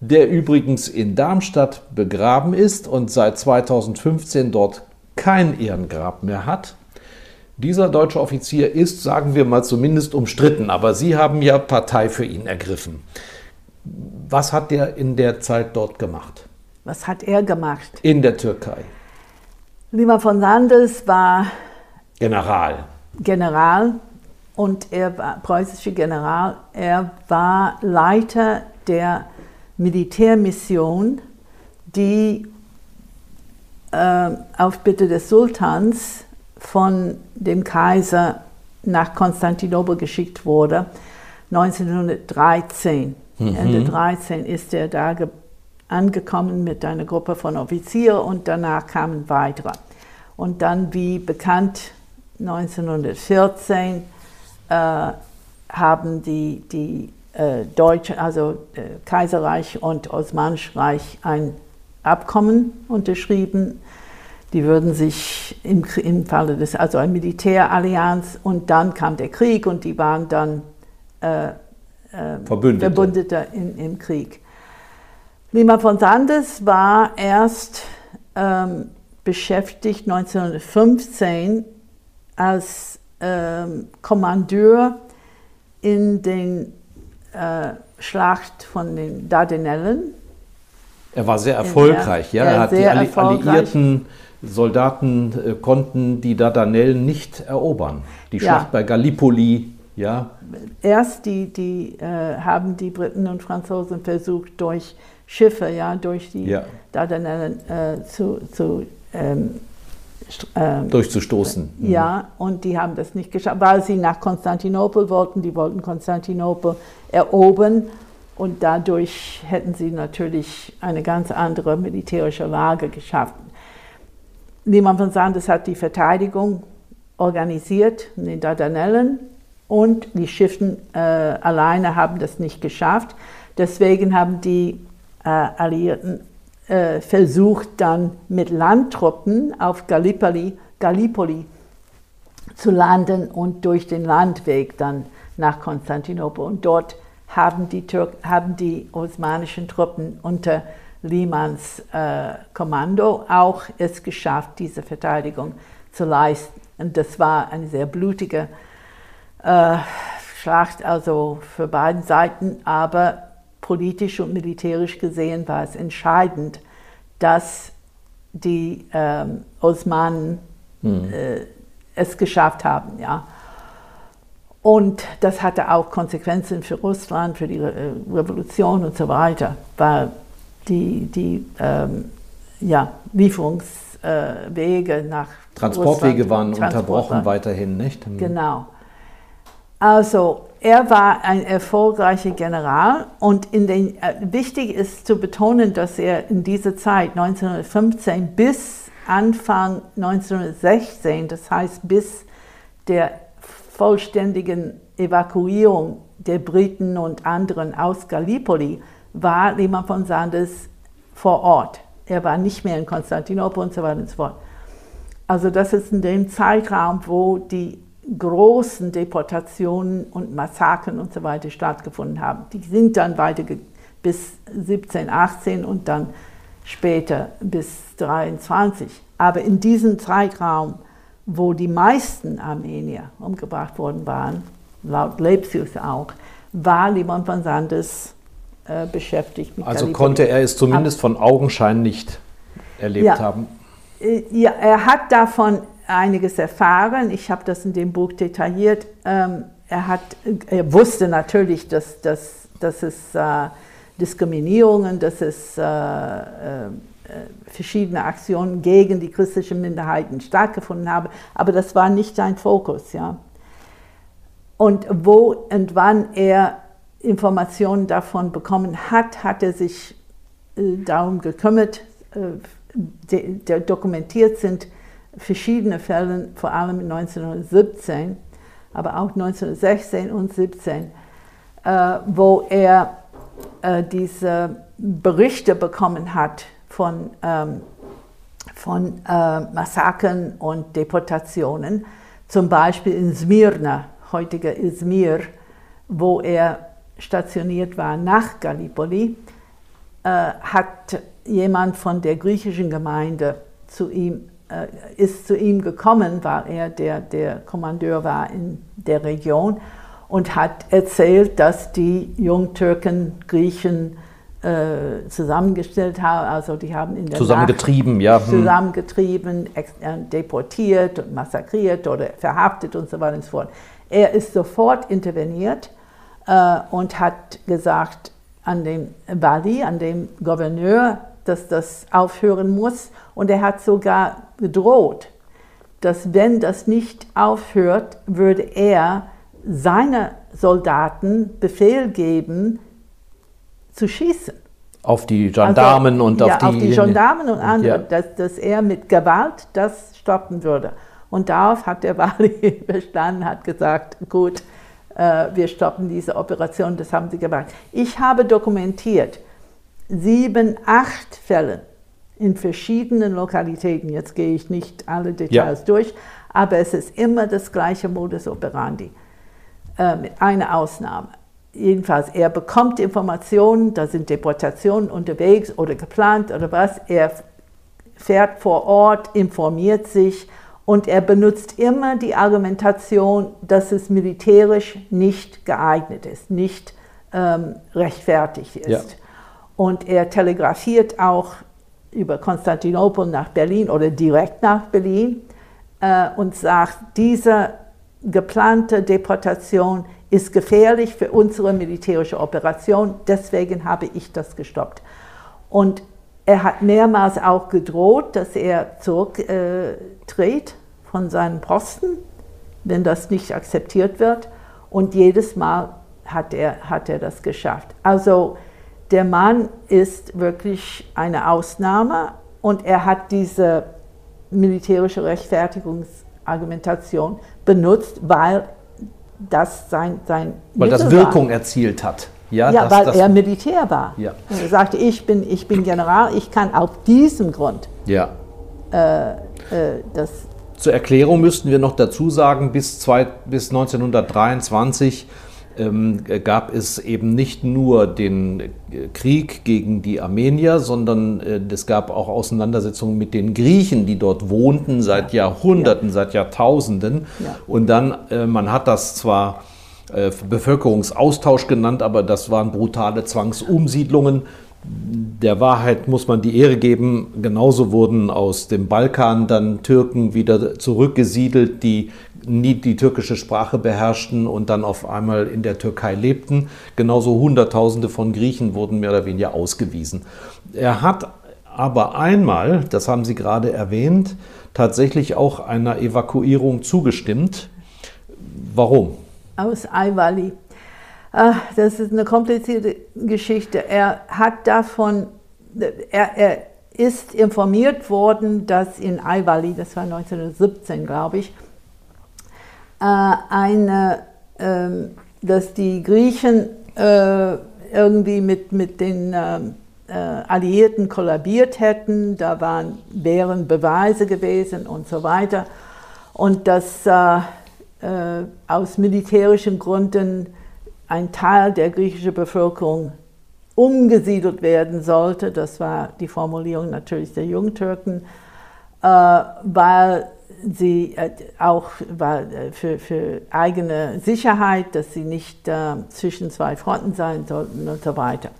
der übrigens in Darmstadt begraben ist und seit 2015 dort kein Ehrengrab mehr hat, dieser deutsche Offizier ist, sagen wir mal, zumindest umstritten, aber Sie haben ja Partei für ihn ergriffen. Was hat er in der Zeit dort gemacht? Was hat er gemacht? In der Türkei. Lima von Sanders war General. General und er war preußischer General. Er war Leiter der Militärmission, die äh, auf Bitte des Sultans von dem Kaiser nach Konstantinopel geschickt wurde. 1913, mhm. Ende 13 ist er da angekommen mit einer Gruppe von Offizieren und danach kamen weitere. Und dann, wie bekannt, 1914 äh, haben die, die Deutsch, also äh, Kaiserreich und Osmanisches Reich ein Abkommen unterschrieben. Die würden sich im, im Falle des, also eine Militärallianz und dann kam der Krieg und die waren dann äh, äh, Verbündete, Verbündete in, im Krieg. Lima von Sandes war erst ähm, beschäftigt 1915 als ähm, Kommandeur in den äh, Schlacht von den Dardanellen. Er war sehr erfolgreich, ja. Er hat die Alli erfolgreich. alliierten Soldaten äh, konnten die Dardanellen nicht erobern. Die Ja. Schlacht bei Gallipoli, ja. Erst die, die äh, haben die Briten und Franzosen versucht, durch Schiffe, ja, durch die Ja. Dardanellen äh, zu, zu ähm, ähm, durchzustoßen. Mhm. Ja, und die haben das nicht geschafft, weil sie nach Konstantinopel wollten. Die wollten Konstantinopel erobern und dadurch hätten sie natürlich eine ganz andere militärische Lage geschafft. Niemand von Sandes hat die Verteidigung organisiert in den Dardanellen und die Schiffen äh, alleine haben das nicht geschafft. Deswegen haben die äh, Alliierten äh, versucht, dann mit Landtruppen auf Gallipoli, Gallipoli zu landen und durch den Landweg dann nach Konstantinopel. Und dort haben die, Türk haben die osmanischen Truppen unter Limans äh, Kommando auch es geschafft, diese Verteidigung zu leisten. Und das war eine sehr blutige äh, Schlacht, also für beiden Seiten, aber politisch und militärisch gesehen war es entscheidend, dass die ähm, Osmanen äh, es geschafft haben. Ja. Und das hatte auch Konsequenzen für Russland, für die Re äh, Revolution und so weiter, weil die, die ähm, ja, Lieferungswege nach Transportwege Russland- waren Transport unterbrochen waren- weiterhin, nicht? Mhm. Genau. Also er war ein erfolgreicher General und den, äh, wichtig ist zu betonen, dass er in dieser Zeit 1915 bis Anfang 1916, das heißt bis der vollständigen Evakuierung der Briten und anderen aus Gallipoli, war Lehmann von Sanders vor Ort. Er war nicht mehr in Konstantinopel und so weiter und so fort. Also das ist in dem Zeitraum, wo die großen Deportationen und Massakern und so weiter stattgefunden haben. Die sind dann weiter bis 17, 18 und dann später bis 23. Aber in diesem Zeitraum, wo die meisten Armenier umgebracht worden waren, laut Lepsius auch, war Limon von Sandes äh, beschäftigt mit Also konnte er es zumindest von Augenschein nicht erlebt Ja. haben. Äh, Ja, er hat davon einiges erfahren. Ich habe das in dem Buch detailliert. Ähm, er, hat, er wusste natürlich, dass, dass, dass es äh, Diskriminierungen, dass es äh, äh, verschiedene Aktionen gegen die christlichen Minderheiten stattgefunden haben, aber das war nicht sein Fokus. Ja. Und wo und wann er Informationen davon bekommen hat, hat er sich äh, darum gekümmert. Äh, dokumentiert sind verschiedene Fälle, vor allem 1917, aber auch 1916 und 17, äh, wo er äh, diese Berichte bekommen hat von, ähm, von äh, Massakern und Deportationen, zum Beispiel in Smyrna, heutiger Izmir, wo er stationiert war nach Gallipoli, äh, hat jemand von der griechischen Gemeinde zu ihm, ist zu ihm gekommen, weil er der, der Kommandeur war in der Region und hat erzählt, dass die Jungtürken Griechen äh, zusammengestellt haben, also die haben in der Zusammengetrieben, Nacht ja. hm. zusammengetrieben, äh, deportiert und massakriert oder verhaftet und so weiter und so fort. Er ist sofort interveniert äh, und hat gesagt an den Wali, an den Gouverneur, dass das aufhören muss. Und er hat sogar gedroht, dass wenn das nicht aufhört, würde er seine Soldaten Befehl geben, zu schießen. Auf die Gendarmen Also, und ja, auf die. auf die Gendarmen und andere, Ja. dass, dass er mit Gewalt das stoppen würde. Und darauf hat der Wali verstanden, hat gesagt, gut, äh, wir stoppen diese Operation, das haben sie gemacht. Ich habe dokumentiert sieben, acht Fälle in verschiedenen Lokalitäten. Jetzt gehe ich nicht alle Details ja. durch, aber es ist immer das gleiche Modus operandi, äh, mit einer Ausnahme. Jedenfalls, er bekommt Informationen, da sind Deportationen unterwegs oder geplant oder was. Er fährt vor Ort, informiert sich und er benutzt immer die Argumentation, dass es militärisch nicht geeignet ist, nicht ähm, rechtfertigt ist. Ja. Und er telegrafiert auch über Konstantinopel nach Berlin oder direkt nach Berlin äh, und sagt, diese geplante Deportation ist gefährlich für unsere militärische Operation, deswegen habe ich das gestoppt. Und er hat mehrmals auch gedroht, dass er zurücktritt äh, von seinem Posten, wenn das nicht akzeptiert wird. Und jedes Mal hat er, hat er das geschafft. Also der Mann ist wirklich eine Ausnahme und er hat diese militärische Rechtfertigungsargumentation benutzt, weil das sein, sein Weil Mittel das Wirkung war. erzielt hat. Ja, ja das, weil das, er Militär war. Ja. Er sagte, ich bin, ich bin General, ich kann auf diesem Grund ja. Äh, äh, das. Zur Erklärung müssten wir noch dazu sagen, bis, zwei, bis 1923 ähm, gab es eben nicht nur den äh, Krieg gegen die Armenier, sondern äh, es gab auch Auseinandersetzungen mit den Griechen, die dort wohnten seit Jahrhunderten, ja. seit Jahrtausenden. Ja. Und dann, äh, man hat das zwar Bevölkerungsaustausch genannt, aber das waren brutale Zwangsumsiedlungen. Der Wahrheit muss man die Ehre geben. Genauso wurden aus dem Balkan dann Türken wieder zurückgesiedelt, die nie die türkische Sprache beherrschten und dann auf einmal in der Türkei lebten. Genauso Hunderttausende von Griechen wurden mehr oder weniger ausgewiesen. Er hat aber einmal, das haben Sie gerade erwähnt, tatsächlich auch einer Evakuierung zugestimmt. Warum? Aus Aiwali. Ah, das ist eine komplizierte Geschichte. Er hat davon, er, er ist informiert worden, dass in Aiwali, das war 1917, glaube ich, eine, ähm, dass die Griechen äh, irgendwie mit, mit den äh, Alliierten kollabiert hätten, da waren, wären Beweise gewesen und so weiter. Und dass aus militärischen Gründen ein Teil der griechischen Bevölkerung umgesiedelt werden sollte. Das war die Formulierung natürlich der Jungtürken, äh, weil sie äh, auch äh, für, für, eigene Sicherheit, dass sie nicht äh, zwischen zwei Fronten sein sollten und so weiter.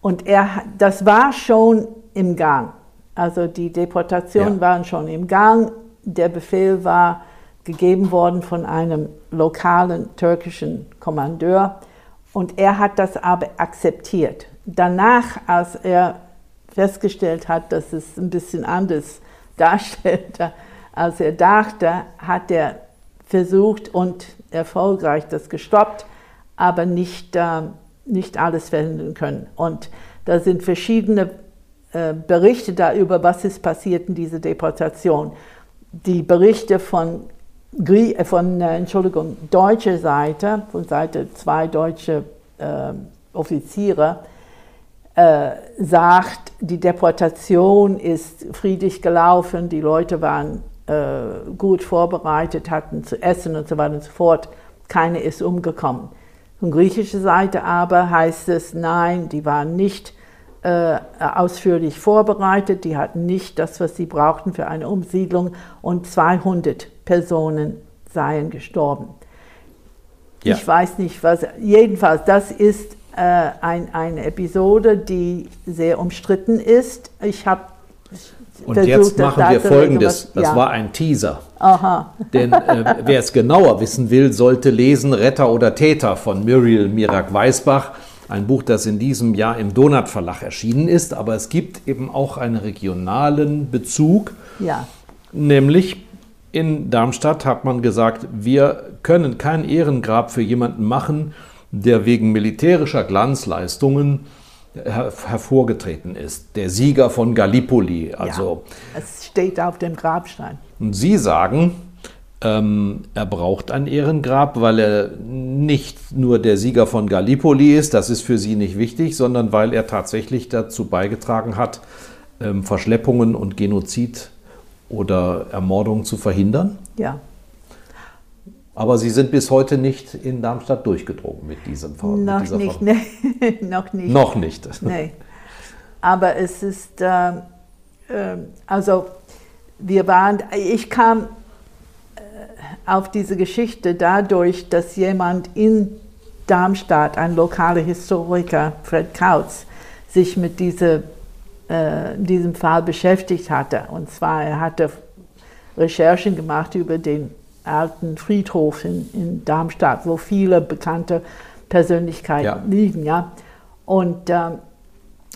Und er, das war schon im Gang. Also die Deportationen ja. waren schon im Gang. Der Befehl war gegeben worden von einem lokalen türkischen Kommandeur. Und er hat das aber akzeptiert. Danach, als er festgestellt hat, dass es ein bisschen anders darstellte, als er dachte, hat er versucht und erfolgreich das gestoppt, aber nicht, äh, nicht alles verhindern können. Und da sind verschiedene äh, Berichte darüber, was ist passiert in dieser Deportation. Die Berichte von, Grie äh, von äh, Entschuldigung, deutscher Seite, von Seite zwei deutsche äh, Offiziere, äh, sagt, die Deportation ist friedlich gelaufen, die Leute waren äh, gut vorbereitet hatten zu essen und so weiter und so fort. Keine ist umgekommen. Von griechischer Seite aber heißt es, nein, die waren nicht äh, ausführlich vorbereitet, die hatten nicht das, was sie brauchten für eine Umsiedlung und 200 Personen seien gestorben. Ja. Ich weiß nicht, was, jedenfalls, das ist äh, ein, eine Episode, die sehr umstritten ist. Ich habe und jetzt machen wir Folgendes. Das ja. war ein Teaser. Aha. Denn äh, wer es genauer wissen will, sollte lesen Retter oder Täter von Muriel Mirak-Weisbach. Ein Buch, das in diesem Jahr im Donat Verlag erschienen ist. Aber es gibt eben auch einen regionalen Bezug. Ja. Nämlich in Darmstadt hat man gesagt, wir können kein Ehrengrab für jemanden machen, der wegen militärischer Glanzleistungen her hervorgetreten ist. Der Sieger von Gallipoli. Also, ja, es steht auf dem Grabstein. Und Sie sagen, Ähm, er braucht ein Ehrengrab, weil er nicht nur der Sieger von Gallipoli ist, das ist für sie nicht wichtig, sondern weil er tatsächlich dazu beigetragen hat, ähm, Verschleppungen und Genozid oder Ermordung zu verhindern. Ja. Aber Sie sind bis heute nicht in Darmstadt durchgedrungen mit diesem Ver Noch mit nicht, nee, noch nicht. Noch nicht. Nee. Aber es ist, äh, äh, also wir waren, ich kam äh, auf diese Geschichte dadurch, dass jemand in Darmstadt, ein lokaler Historiker, Fred Kautz, sich mit diese, äh, diesem Fall beschäftigt hatte. Und zwar, er hatte Recherchen gemacht über den alten Friedhof in, in Darmstadt, wo viele bekannte Persönlichkeiten Ja. liegen. Ja? Und ähm,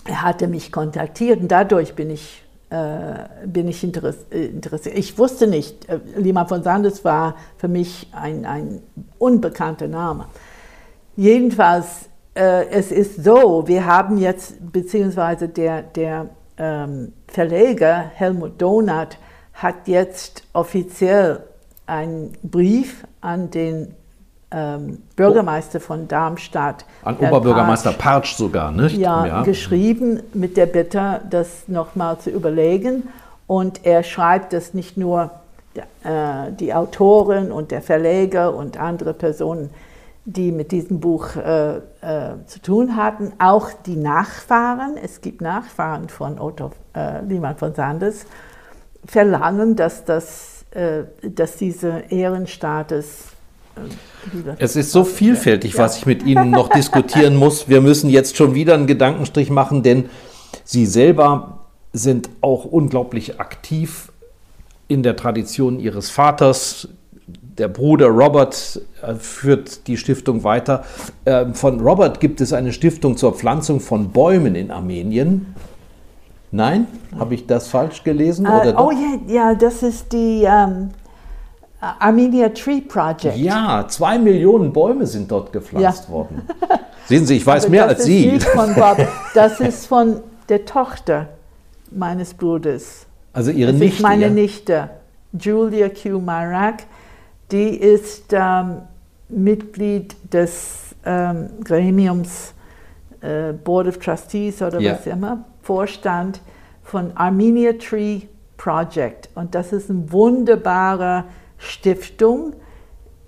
er hatte mich kontaktiert und dadurch bin ich, äh, bin ich äh, interessiert. Ich wusste nicht, äh, Lima von Sandes war für mich ein, ein unbekannter Name. Jedenfalls, äh, es ist so, wir haben jetzt, beziehungsweise der, der ähm, Verleger Helmut Donath hat jetzt offiziell einen Brief an den ähm, Bürgermeister von Darmstadt, An Herrn Oberbürgermeister Partsch, sogar, nicht? ja, geschrieben mit der Bitte, das nochmal zu überlegen. Und er schreibt, dass nicht nur äh, die Autorin und der Verleger und andere Personen, die mit diesem Buch äh, äh, zu tun hatten, auch die Nachfahren, es gibt Nachfahren von Otto äh, Liemann von Sanders, verlangen, dass, das, dass diese Ehrenstatus äh, Es ist so vielfältig, was ich mit Ihnen noch diskutieren muss. Wir müssen jetzt schon wieder einen Gedankenstrich machen, denn Sie selber sind auch unglaublich aktiv in der Tradition Ihres Vaters. Der Bruder Robert äh, führt die Stiftung weiter. Ähm, Von Robert gibt es eine Stiftung zur Pflanzung von Bäumen in Armenien. Nein? Habe ich das falsch gelesen? Äh, oder oh doch? ja, ja, das ist die ähm, Armenia Tree Project. Ja, zwei Millionen Bäume sind dort gepflanzt Ja. worden. Sehen Sie, ich weiß Aber mehr als Sie. Nicht von Bob, das ist von der Tochter meines Bruders. Also Ihre Das Nichte. ist meine ja? Nichte, Julia Q. Marak. Die ist ähm, Mitglied des ähm, Gremiums äh, Board of Trustees oder Ja. was immer, Vorstand von Armenia Tree Project. Und das ist eine wunderbare Stiftung,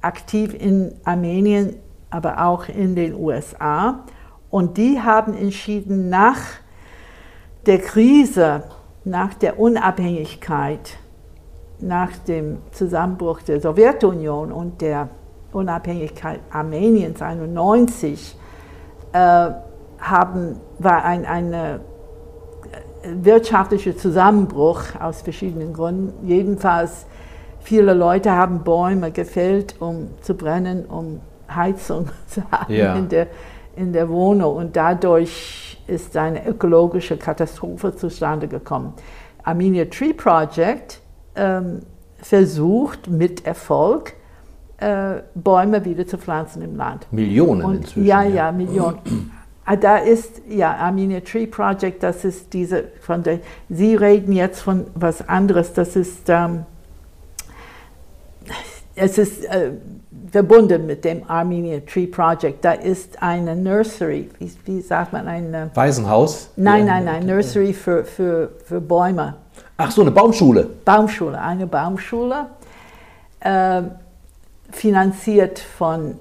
aktiv in Armenien, aber auch in den USA. Und die haben entschieden, nach der Krise, nach der Unabhängigkeit, nach dem Zusammenbruch der Sowjetunion und der Unabhängigkeit Armeniens 1991, äh, haben, war ein eine wirtschaftlicher Zusammenbruch aus verschiedenen Gründen. Jedenfalls, viele Leute haben Bäume gefällt, um zu brennen, um Heizung zu haben Ja. in, der, in der Wohnung. Und dadurch ist eine ökologische Katastrophe zustande gekommen. Armenia Tree Project ähm, versucht mit Erfolg, äh, Bäume wieder zu pflanzen im Land. Millionen Und, inzwischen. ja, ja, Millionen. Ah, Da ist, ja, Armenia Tree Project, das ist diese, von der, Sie reden jetzt von was anderes, das ist, ähm, es ist äh, verbunden mit dem Armenia Tree Project. Da ist eine Nursery, wie, wie sagt man, eine, Waisenhaus? nein, nein, nein, Nursery für, für, für Bäume. Ach so, eine Baumschule. Baumschule, eine Baumschule, äh, finanziert von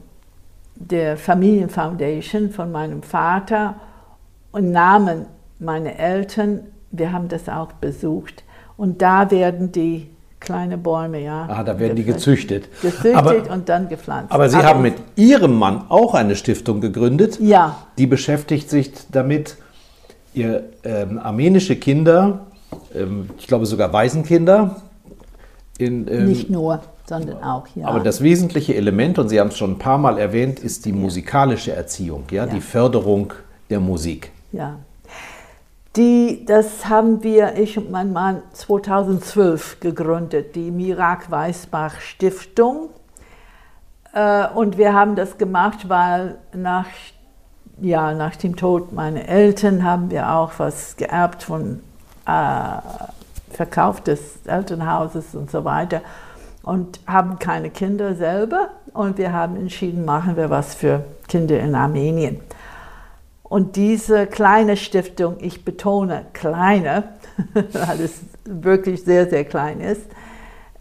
der Familienfoundation von meinem Vater und Namen meiner Eltern. Wir haben das auch besucht. Und da werden die kleinen Bäume, ja. Ah, da werden die gezüchtet. Gezüchtet Aber, und dann gepflanzt. aber Sie haben mit Ihrem Mann auch eine Stiftung gegründet. Ja, Die beschäftigt sich damit, ihr ähm, armenische Kinder, ähm, ich glaube sogar Waisenkinder, in, ähm, nicht nur, sondern auch, ja. Aber das wesentliche Element, und Sie haben es schon ein paar Mal erwähnt, ist die musikalische Erziehung, ja, Ja. die Förderung der Musik. Ja. Die, das haben wir, ich und mein Mann, 2012 gegründet, die Mirak Weißbach Stiftung. Äh, und wir haben das gemacht, weil nach, ja, nach dem Tod meiner Eltern haben wir auch was geerbt von äh, Verkauf des Elternhauses und so weiter. Und haben keine Kinder selber. Und wir haben entschieden, machen wir was für Kinder in Armenien. Und diese kleine Stiftung, ich betone kleine, weil es wirklich sehr, sehr klein ist,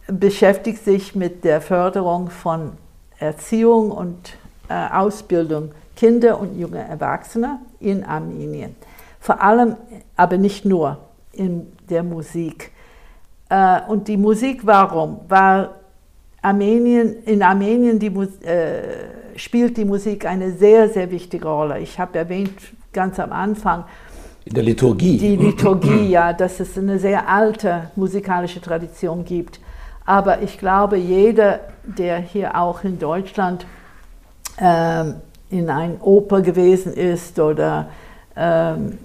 beschäftigt sich mit der Förderung von Erziehung und äh, Ausbildung Kinder und junge Erwachsene in Armenien. Vor allem, aber nicht nur in der Musik. Äh, und die Musik, warum? Weil Armenien, in Armenien die, äh, spielt die Musik eine sehr, sehr wichtige Rolle. Ich habe erwähnt ganz am Anfang, in der Liturgie. Die Liturgie, ja, dass es eine sehr alte musikalische Tradition gibt. Aber ich glaube, jeder, der hier auch in Deutschland ähm, in ein Oper gewesen ist oder ähm,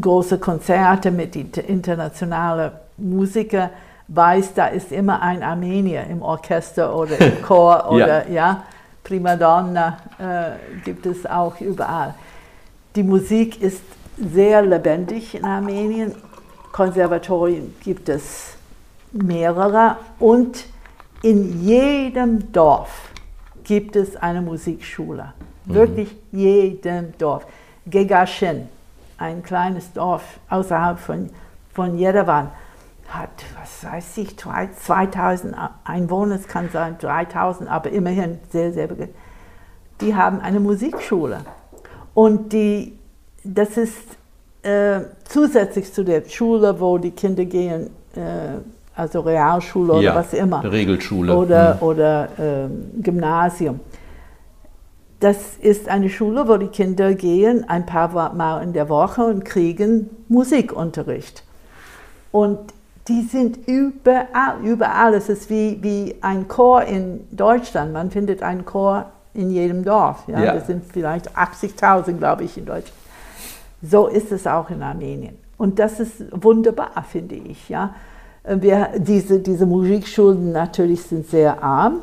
große Konzerte mit internationalen Musikern, weiß, da ist immer ein Armenier im Orchester oder im Chor oder ja. ja Primadonna äh, gibt es auch überall. Die Musik ist sehr lebendig in Armenien. Konservatorien gibt es mehrere und in jedem Dorf gibt es eine Musikschule. Mhm. Wirklich jedem Dorf. Gegashin, ein kleines Dorf außerhalb von, von Jerewan, hat, was weiß ich, 2000 Einwohner, es kann sein 3000, aber immerhin sehr, sehr bekannt. Die haben eine Musikschule. Und die, das ist äh, zusätzlich zu der Schule, wo die Kinder gehen, äh, also Realschule ja, oder was immer. Regelschule. Oder, mhm. oder äh, Gymnasium. Das ist eine Schule, wo die Kinder gehen ein paar Mal in der Woche und kriegen Musikunterricht. Und die sind überall, überall. Es ist wie, wie ein Chor in Deutschland. Man findet einen Chor in jedem Dorf. Ja? ja. Das sind vielleicht 80.000, glaube ich, in Deutschland. So ist es auch in Armenien. Und das ist wunderbar, finde ich. Ja? Wir, diese, diese Musikschulen natürlich sind sehr arm.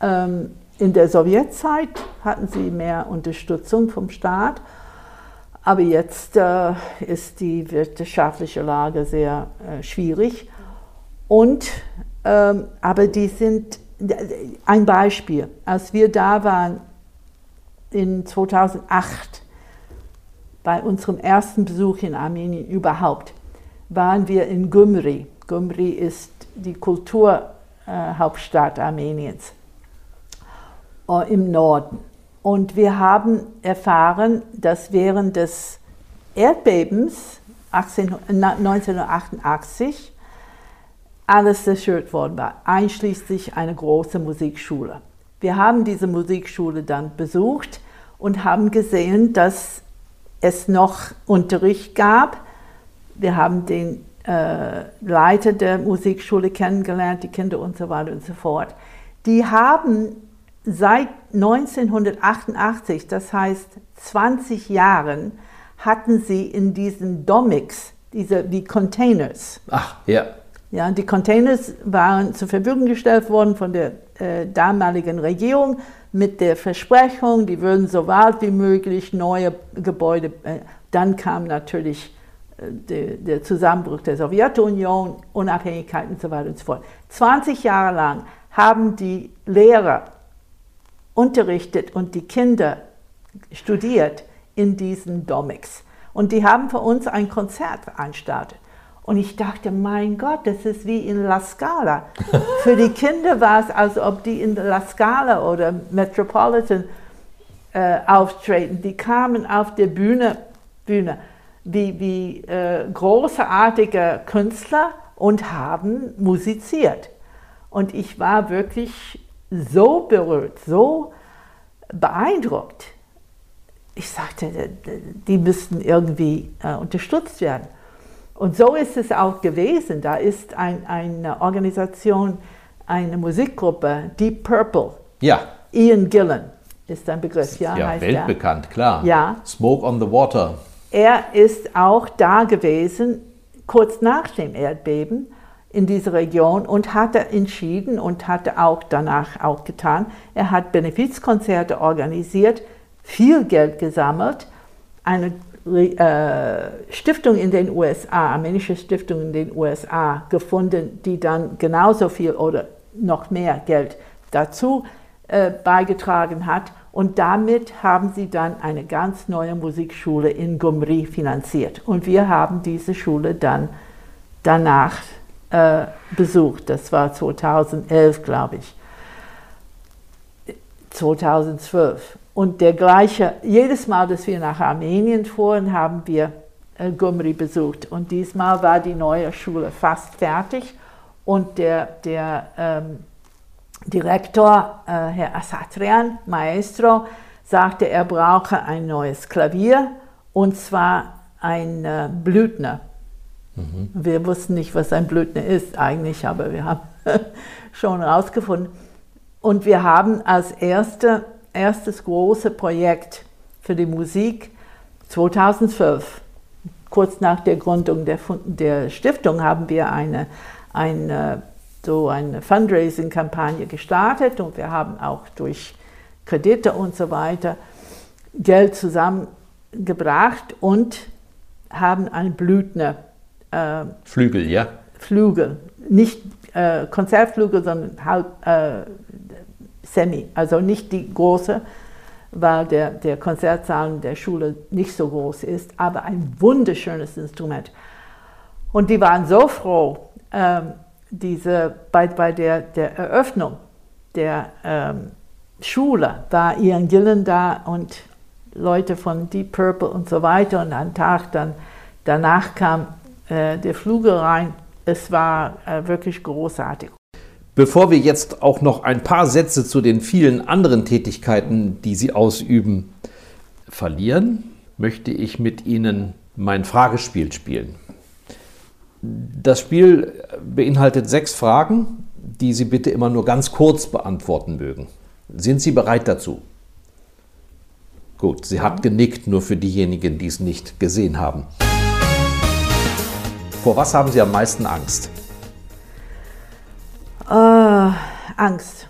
Ähm, in der Sowjetzeit hatten sie mehr Unterstützung vom Staat, aber jetzt äh, ist die wirtschaftliche Lage sehr äh, schwierig. Und, ähm, aber die sind, ein Beispiel, als wir da waren in 2008, bei unserem ersten Besuch in Armenien überhaupt, waren wir in Gümri. Gümri ist die Kulturhauptstadt äh, Armeniens im Norden. Und wir haben erfahren, dass während des Erdbebens 18, 1988 alles zerstört worden war, einschließlich eine große Musikschule. Wir haben diese Musikschule dann besucht und haben gesehen, dass es noch Unterricht gab. Wir haben den äh, Leiter der Musikschule kennengelernt, die Kinder und so weiter und so fort. Die haben seit 1988, das heißt 20 Jahren, hatten sie in diesen Domics, diese wie Containers. Ach, ja. Ja, die Containers waren zur Verfügung gestellt worden von der äh, damaligen Regierung mit der Versprechung, die würden so bald wie möglich neue Gebäude. Äh, dann kam natürlich äh, der, der Zusammenbruch der Sowjetunion, Unabhängigkeit und so weiter und so fort. 20 Jahre lang haben die Lehrer unterrichtet und die Kinder studiert in diesen Domics. Und die haben für uns ein Konzert veranstaltet. Und ich dachte, mein Gott, das ist wie in La Scala. Für die Kinder war es, als ob die in La Scala oder Metropolitan äh, auftreten. Die kamen auf der Bühne, Bühne wie, wie äh, großartige Künstler und haben musiziert. Und ich war wirklich so berührt, so beeindruckt. Ich sagte, die müssten irgendwie äh, unterstützt werden. Und so ist es auch gewesen. Da ist ein, eine Organisation, eine Musikgruppe, Deep Purple. Ja. Ian Gillan ist ein Begriff, ja. Ja, weltbekannt, er. klar. Ja. Smoke on the Water. Er ist auch da gewesen, kurz nach dem Erdbeben in dieser Region und hatte entschieden und hatte auch danach auch getan, er hat Benefizkonzerte organisiert, viel Geld gesammelt, eine äh, Stiftung in den USA, armenische Stiftung in den USA gefunden, die dann genauso viel oder noch mehr Geld dazu äh, beigetragen hat. Und damit haben sie dann eine ganz neue Musikschule in Gumri finanziert. Und wir haben diese Schule dann danach äh, besucht. Das war 2011, glaube ich. 2012. Und der gleiche, jedes Mal, dass wir nach Armenien fuhren, haben wir äh, Gumri besucht. Und diesmal war die neue Schule fast fertig. Und der, der ähm, Direktor, äh, Herr Asatrian, Maestro, sagte, er brauche ein neues Klavier und zwar ein äh, Blüthner. Mhm. Wir wussten nicht, was ein Blüthner ist eigentlich, aber wir haben schon herausgefunden. Und wir haben als erste, erstes große Projekt für die Musik 2012, kurz nach der Gründung der, der Stiftung, haben wir eine, eine so eine Fundraising-Kampagne gestartet und wir haben auch durch Kredite und so weiter Geld zusammengebracht und haben einen Blüthner. Äh, Flügel, ja? Flügel, nicht äh, Konzertflügel, sondern halb äh, semi, also nicht die große, weil der, der Konzertsaal der Schule nicht so groß ist, aber ein wunderschönes Instrument. Und die waren so froh, ähm, diese, bei, bei der, der Eröffnung der ähm, Schule war Ian Gillen da und Leute von Deep Purple und so weiter. Und am Tag dann danach kam äh, der Flügel rein. Es war äh, wirklich großartig. Bevor wir jetzt auch noch ein paar Sätze zu den vielen anderen Tätigkeiten, die Sie ausüben, verlieren, möchte ich mit Ihnen mein Fragespiel spielen. Das Spiel beinhaltet sechs Fragen, die Sie bitte immer nur ganz kurz beantworten mögen. Sind Sie bereit dazu? Gut, sie hat genickt, nur für diejenigen, die es nicht gesehen haben. Vor was haben Sie am meisten Angst? Uh, Angst.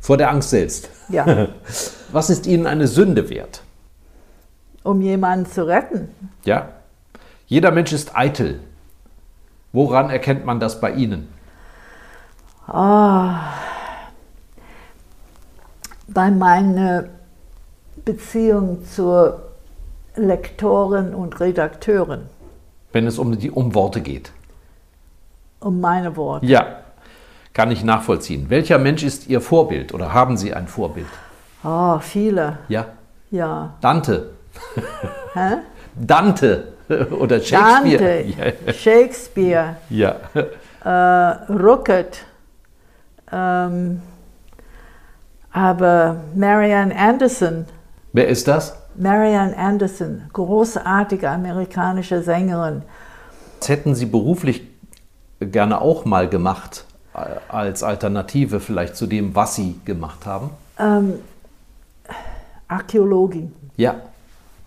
Vor der Angst selbst? Ja. Was ist Ihnen eine Sünde wert? Um jemanden zu retten. Ja. Jeder Mensch ist eitel. Woran erkennt man das bei Ihnen? Oh, bei meiner Beziehung zur Lektorin und Redakteurin. Wenn es um die um Worte geht. Um meine Worte. Ja, kann ich nachvollziehen. Welcher Mensch ist Ihr Vorbild oder haben Sie ein Vorbild? Oh, viele. Ja. Ja. Dante. Hä? Dante. Oder Shakespeare. Dante, Shakespeare, ja. äh, Ruckert, ähm, aber Marianne Anderson. Wer ist das? Marianne Anderson, großartige amerikanische Sängerin. Das hätten Sie beruflich gerne auch mal gemacht, äh, als Alternative vielleicht zu dem, was Sie gemacht haben? Ähm, Archäologin. Ja.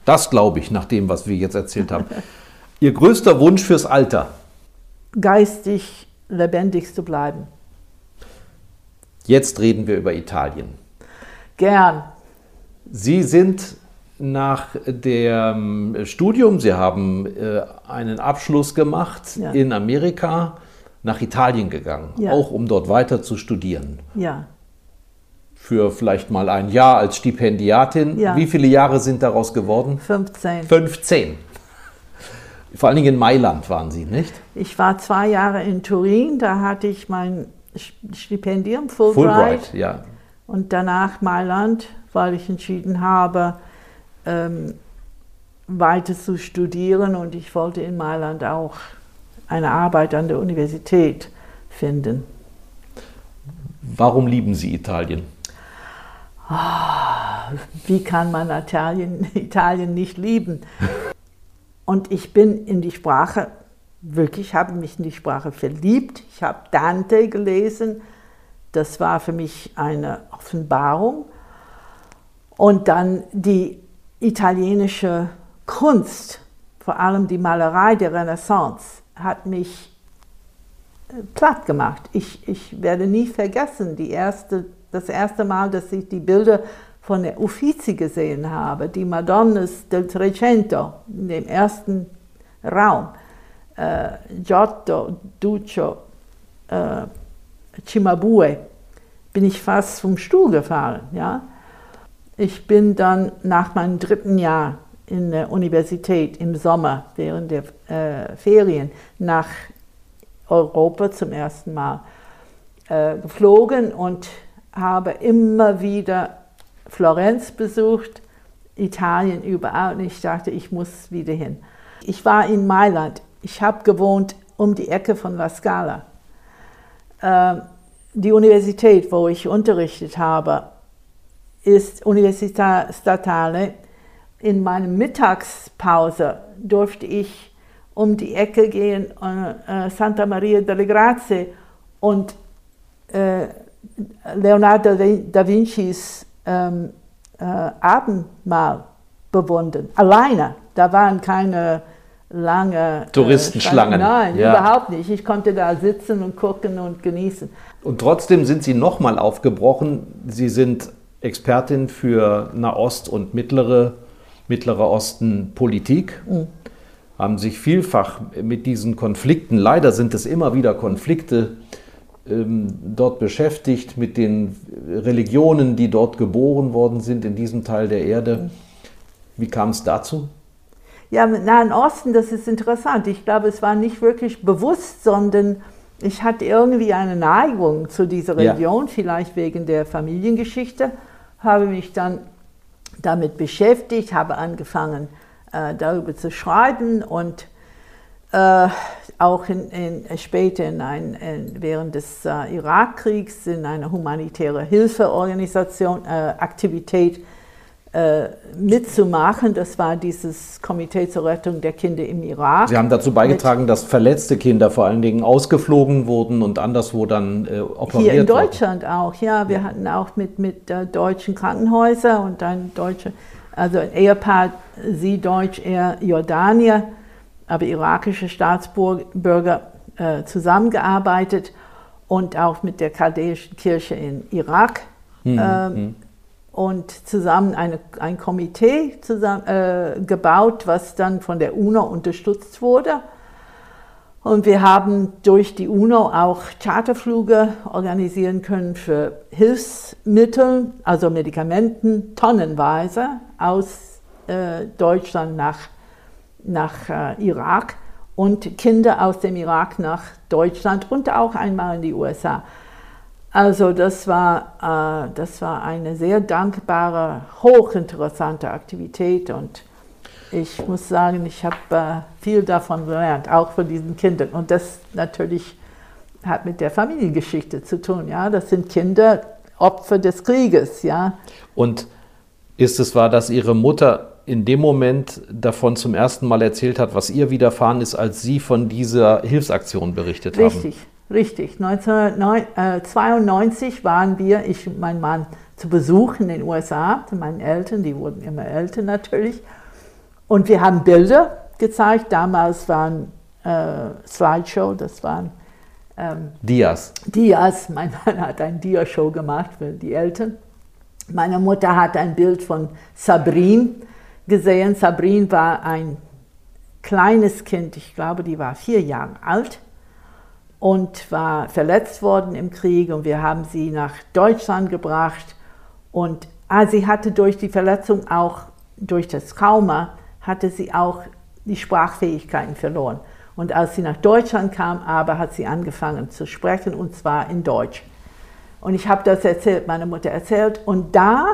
Das glaube ich, nach dem, was wir jetzt erzählt haben. Ihr größter Wunsch fürs Alter? Geistig lebendig zu bleiben. Jetzt reden wir über Italien. Gern. Sie sind nach dem Studium, Sie haben äh, einen Abschluss gemacht ja. in Amerika, nach Italien gegangen, ja. auch um dort weiter zu studieren. Ja für vielleicht mal ein Jahr als Stipendiatin. Ja. Wie viele Jahre sind daraus geworden? 15. 15. Vor allen Dingen in Mailand waren Sie, nicht? Ich war zwei Jahre in Turin, da hatte ich mein Stipendium Fulbright. Fulbright, ja. Und danach Mailand, weil ich entschieden habe, ähm, weiter zu studieren und ich wollte in Mailand auch eine Arbeit an der Universität finden. Warum lieben Sie Italien? oh, wie kann man Italien, Italien nicht lieben? Und ich bin in die Sprache, wirklich habe mich in die Sprache verliebt. Ich habe Dante gelesen. Das war für mich eine Offenbarung. Und dann die italienische Kunst, vor allem die Malerei der Renaissance, hat mich äh, platt gemacht. Ich, ich werde nie vergessen, die erste das erste Mal, dass ich die Bilder von der Uffizi gesehen habe, die Madonnas del Trecento, in dem ersten Raum. Äh, Giotto, Duccio, äh, Cimabue, bin ich fast vom Stuhl gefallen. Ja? Ich bin dann nach meinem dritten Jahr in der Universität im Sommer während der äh, Ferien nach Europa zum ersten Mal äh, geflogen und habe immer wieder Florenz besucht, Italien überall und ich dachte, ich muss wieder hin. Ich war in Mailand. Ich habe gewohnt um die Ecke von La Scala. Äh, die Universität, wo ich unterrichtet habe, ist Università Statale. In meiner Mittagspause durfte ich um die Ecke gehen, äh, Santa Maria delle Grazie und äh, Leonardo da Vincis ähm, äh, Abendmahl bewundern. Alleine. Da waren keine lange äh, Touristenschlangen. Nein, ja. überhaupt nicht. Ich konnte da sitzen und gucken und genießen. Und trotzdem sind Sie nochmal aufgebrochen. Sie sind Expertin für Nahost und mittlere, Mittlere Osten Politik. Mhm. Haben sich vielfach mit diesen Konflikten, leider sind es immer wieder Konflikte, ähm, dort beschäftigt, mit den Religionen, die dort geboren worden sind, in diesem Teil der Erde. Mhm. Wie kam es dazu? Ja, mit Nahen Osten, das ist interessant. Ich glaube, es war nicht wirklich bewusst, sondern ich hatte irgendwie eine Neigung zu dieser Religion, ja. vielleicht wegen der Familiengeschichte, habe mich dann damit beschäftigt, habe angefangen, äh, darüber zu schreiben und äh, auch in, in, später in ein, in, während des äh, Irakkriegs in einer humanitäre Hilfeorganisation, äh, Aktivität mitzumachen. Das war dieses Komitee zur Rettung der Kinder im Irak. Sie haben dazu beigetragen, dass verletzte Kinder vor allen Dingen ausgeflogen wurden und anderswo dann äh, operiert wurden. Hier in Deutschland wurden. auch, ja. Wir ja. hatten auch mit, mit äh, deutschen Krankenhäusern und ein deutsche, also ein Ehepaar, sie Deutsch, er Jordanier, aber irakische Staatsbürger äh, zusammengearbeitet und auch mit der chaldäischen Kirche in Irak. Mhm. Ähm, und zusammen eine, ein Komitee zusammen, äh, gebaut, was dann von der UNO unterstützt wurde. Und wir haben durch die UNO auch Charterflüge organisieren können für Hilfsmittel, also Medikamenten, tonnenweise aus äh, Deutschland nach, nach äh, Irak und Kinder aus dem Irak nach Deutschland und auch einmal in die USA. Also das war, äh, das war eine sehr dankbare, hochinteressante Aktivität und ich muss sagen, ich habe äh, viel davon gelernt, auch von diesen Kindern. Und das natürlich hat mit der Familiengeschichte zu tun. Ja, das sind Kinder, Opfer des Krieges. Ja. Und ist es wahr, dass Ihre Mutter in dem Moment davon zum ersten Mal erzählt hat, was ihr widerfahren ist, als Sie von dieser Hilfsaktion berichtet Richtig. haben? Richtig. Richtig, 1992 waren wir, ich und mein Mann, zu Besuch in den USA, zu meinen Eltern, die wurden immer älter natürlich. Und wir haben Bilder gezeigt. Damals waren äh, Slideshow, das waren ähm, Dias. Dias. Mein Mann hat ein Dia-Show gemacht für die Eltern. Meine Mutter hat ein Bild von Sabrine gesehen. Sabrine war ein kleines Kind, ich glaube, die war vier Jahre alt und war verletzt worden im Krieg und wir haben sie nach Deutschland gebracht und ah, sie hatte durch die Verletzung auch, durch das Trauma, hatte sie auch die Sprachfähigkeiten verloren. Und als sie nach Deutschland kam, aber hat sie angefangen zu sprechen und zwar in Deutsch. Und ich habe das erzählt, meine Mutter erzählt und da,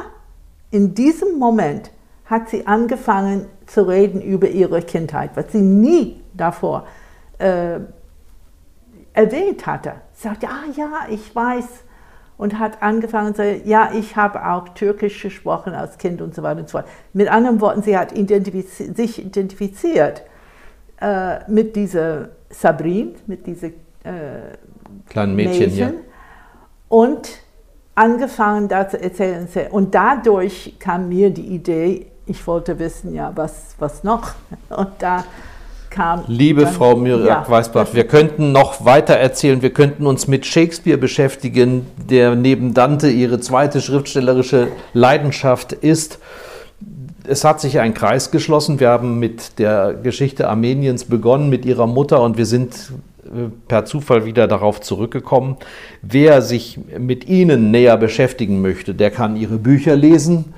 in diesem Moment, hat sie angefangen zu reden über ihre Kindheit, was sie nie davor äh, erwähnt hatte. Sie sagte, ah ja, ich weiß. Und hat angefangen zu sagen, ja, ich habe auch Türkisch gesprochen als Kind und so weiter und so fort. Mit anderen Worten, sie hat identifiz sich identifiziert äh, mit dieser Sabrine, mit dieser äh, kleinen Mädchen, Mädchen ja. und angefangen da zu erzählen. Und dadurch kam mir die Idee, ich wollte wissen, ja, was, was noch? Und da kam. Liebe dann, Frau Miriam ja, Weißbach, wir könnten noch weiter erzählen. Wir könnten uns mit Shakespeare beschäftigen, der neben Dante ihre zweite schriftstellerische Leidenschaft ist. Es hat sich ein Kreis geschlossen. Wir haben mit der Geschichte Armeniens begonnen, mit ihrer Mutter, und wir sind per Zufall wieder darauf zurückgekommen. Wer sich mit Ihnen näher beschäftigen möchte, der kann Ihre Bücher lesen,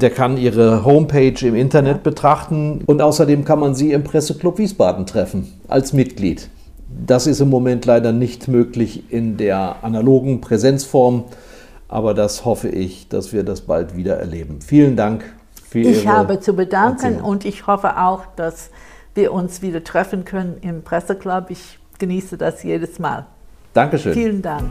der kann Ihre Homepage im Internet betrachten und außerdem kann man Sie im Presseclub Wiesbaden treffen als Mitglied. Das ist im Moment leider nicht möglich in der analogen Präsenzform, aber das hoffe ich, dass wir das bald wieder erleben. Vielen Dank für Ihre Ich habe zu bedanken Erzählung. und ich hoffe auch, dass wir uns wieder treffen können im Presseclub. Ich genieße das jedes Mal. Dankeschön. Vielen Dank.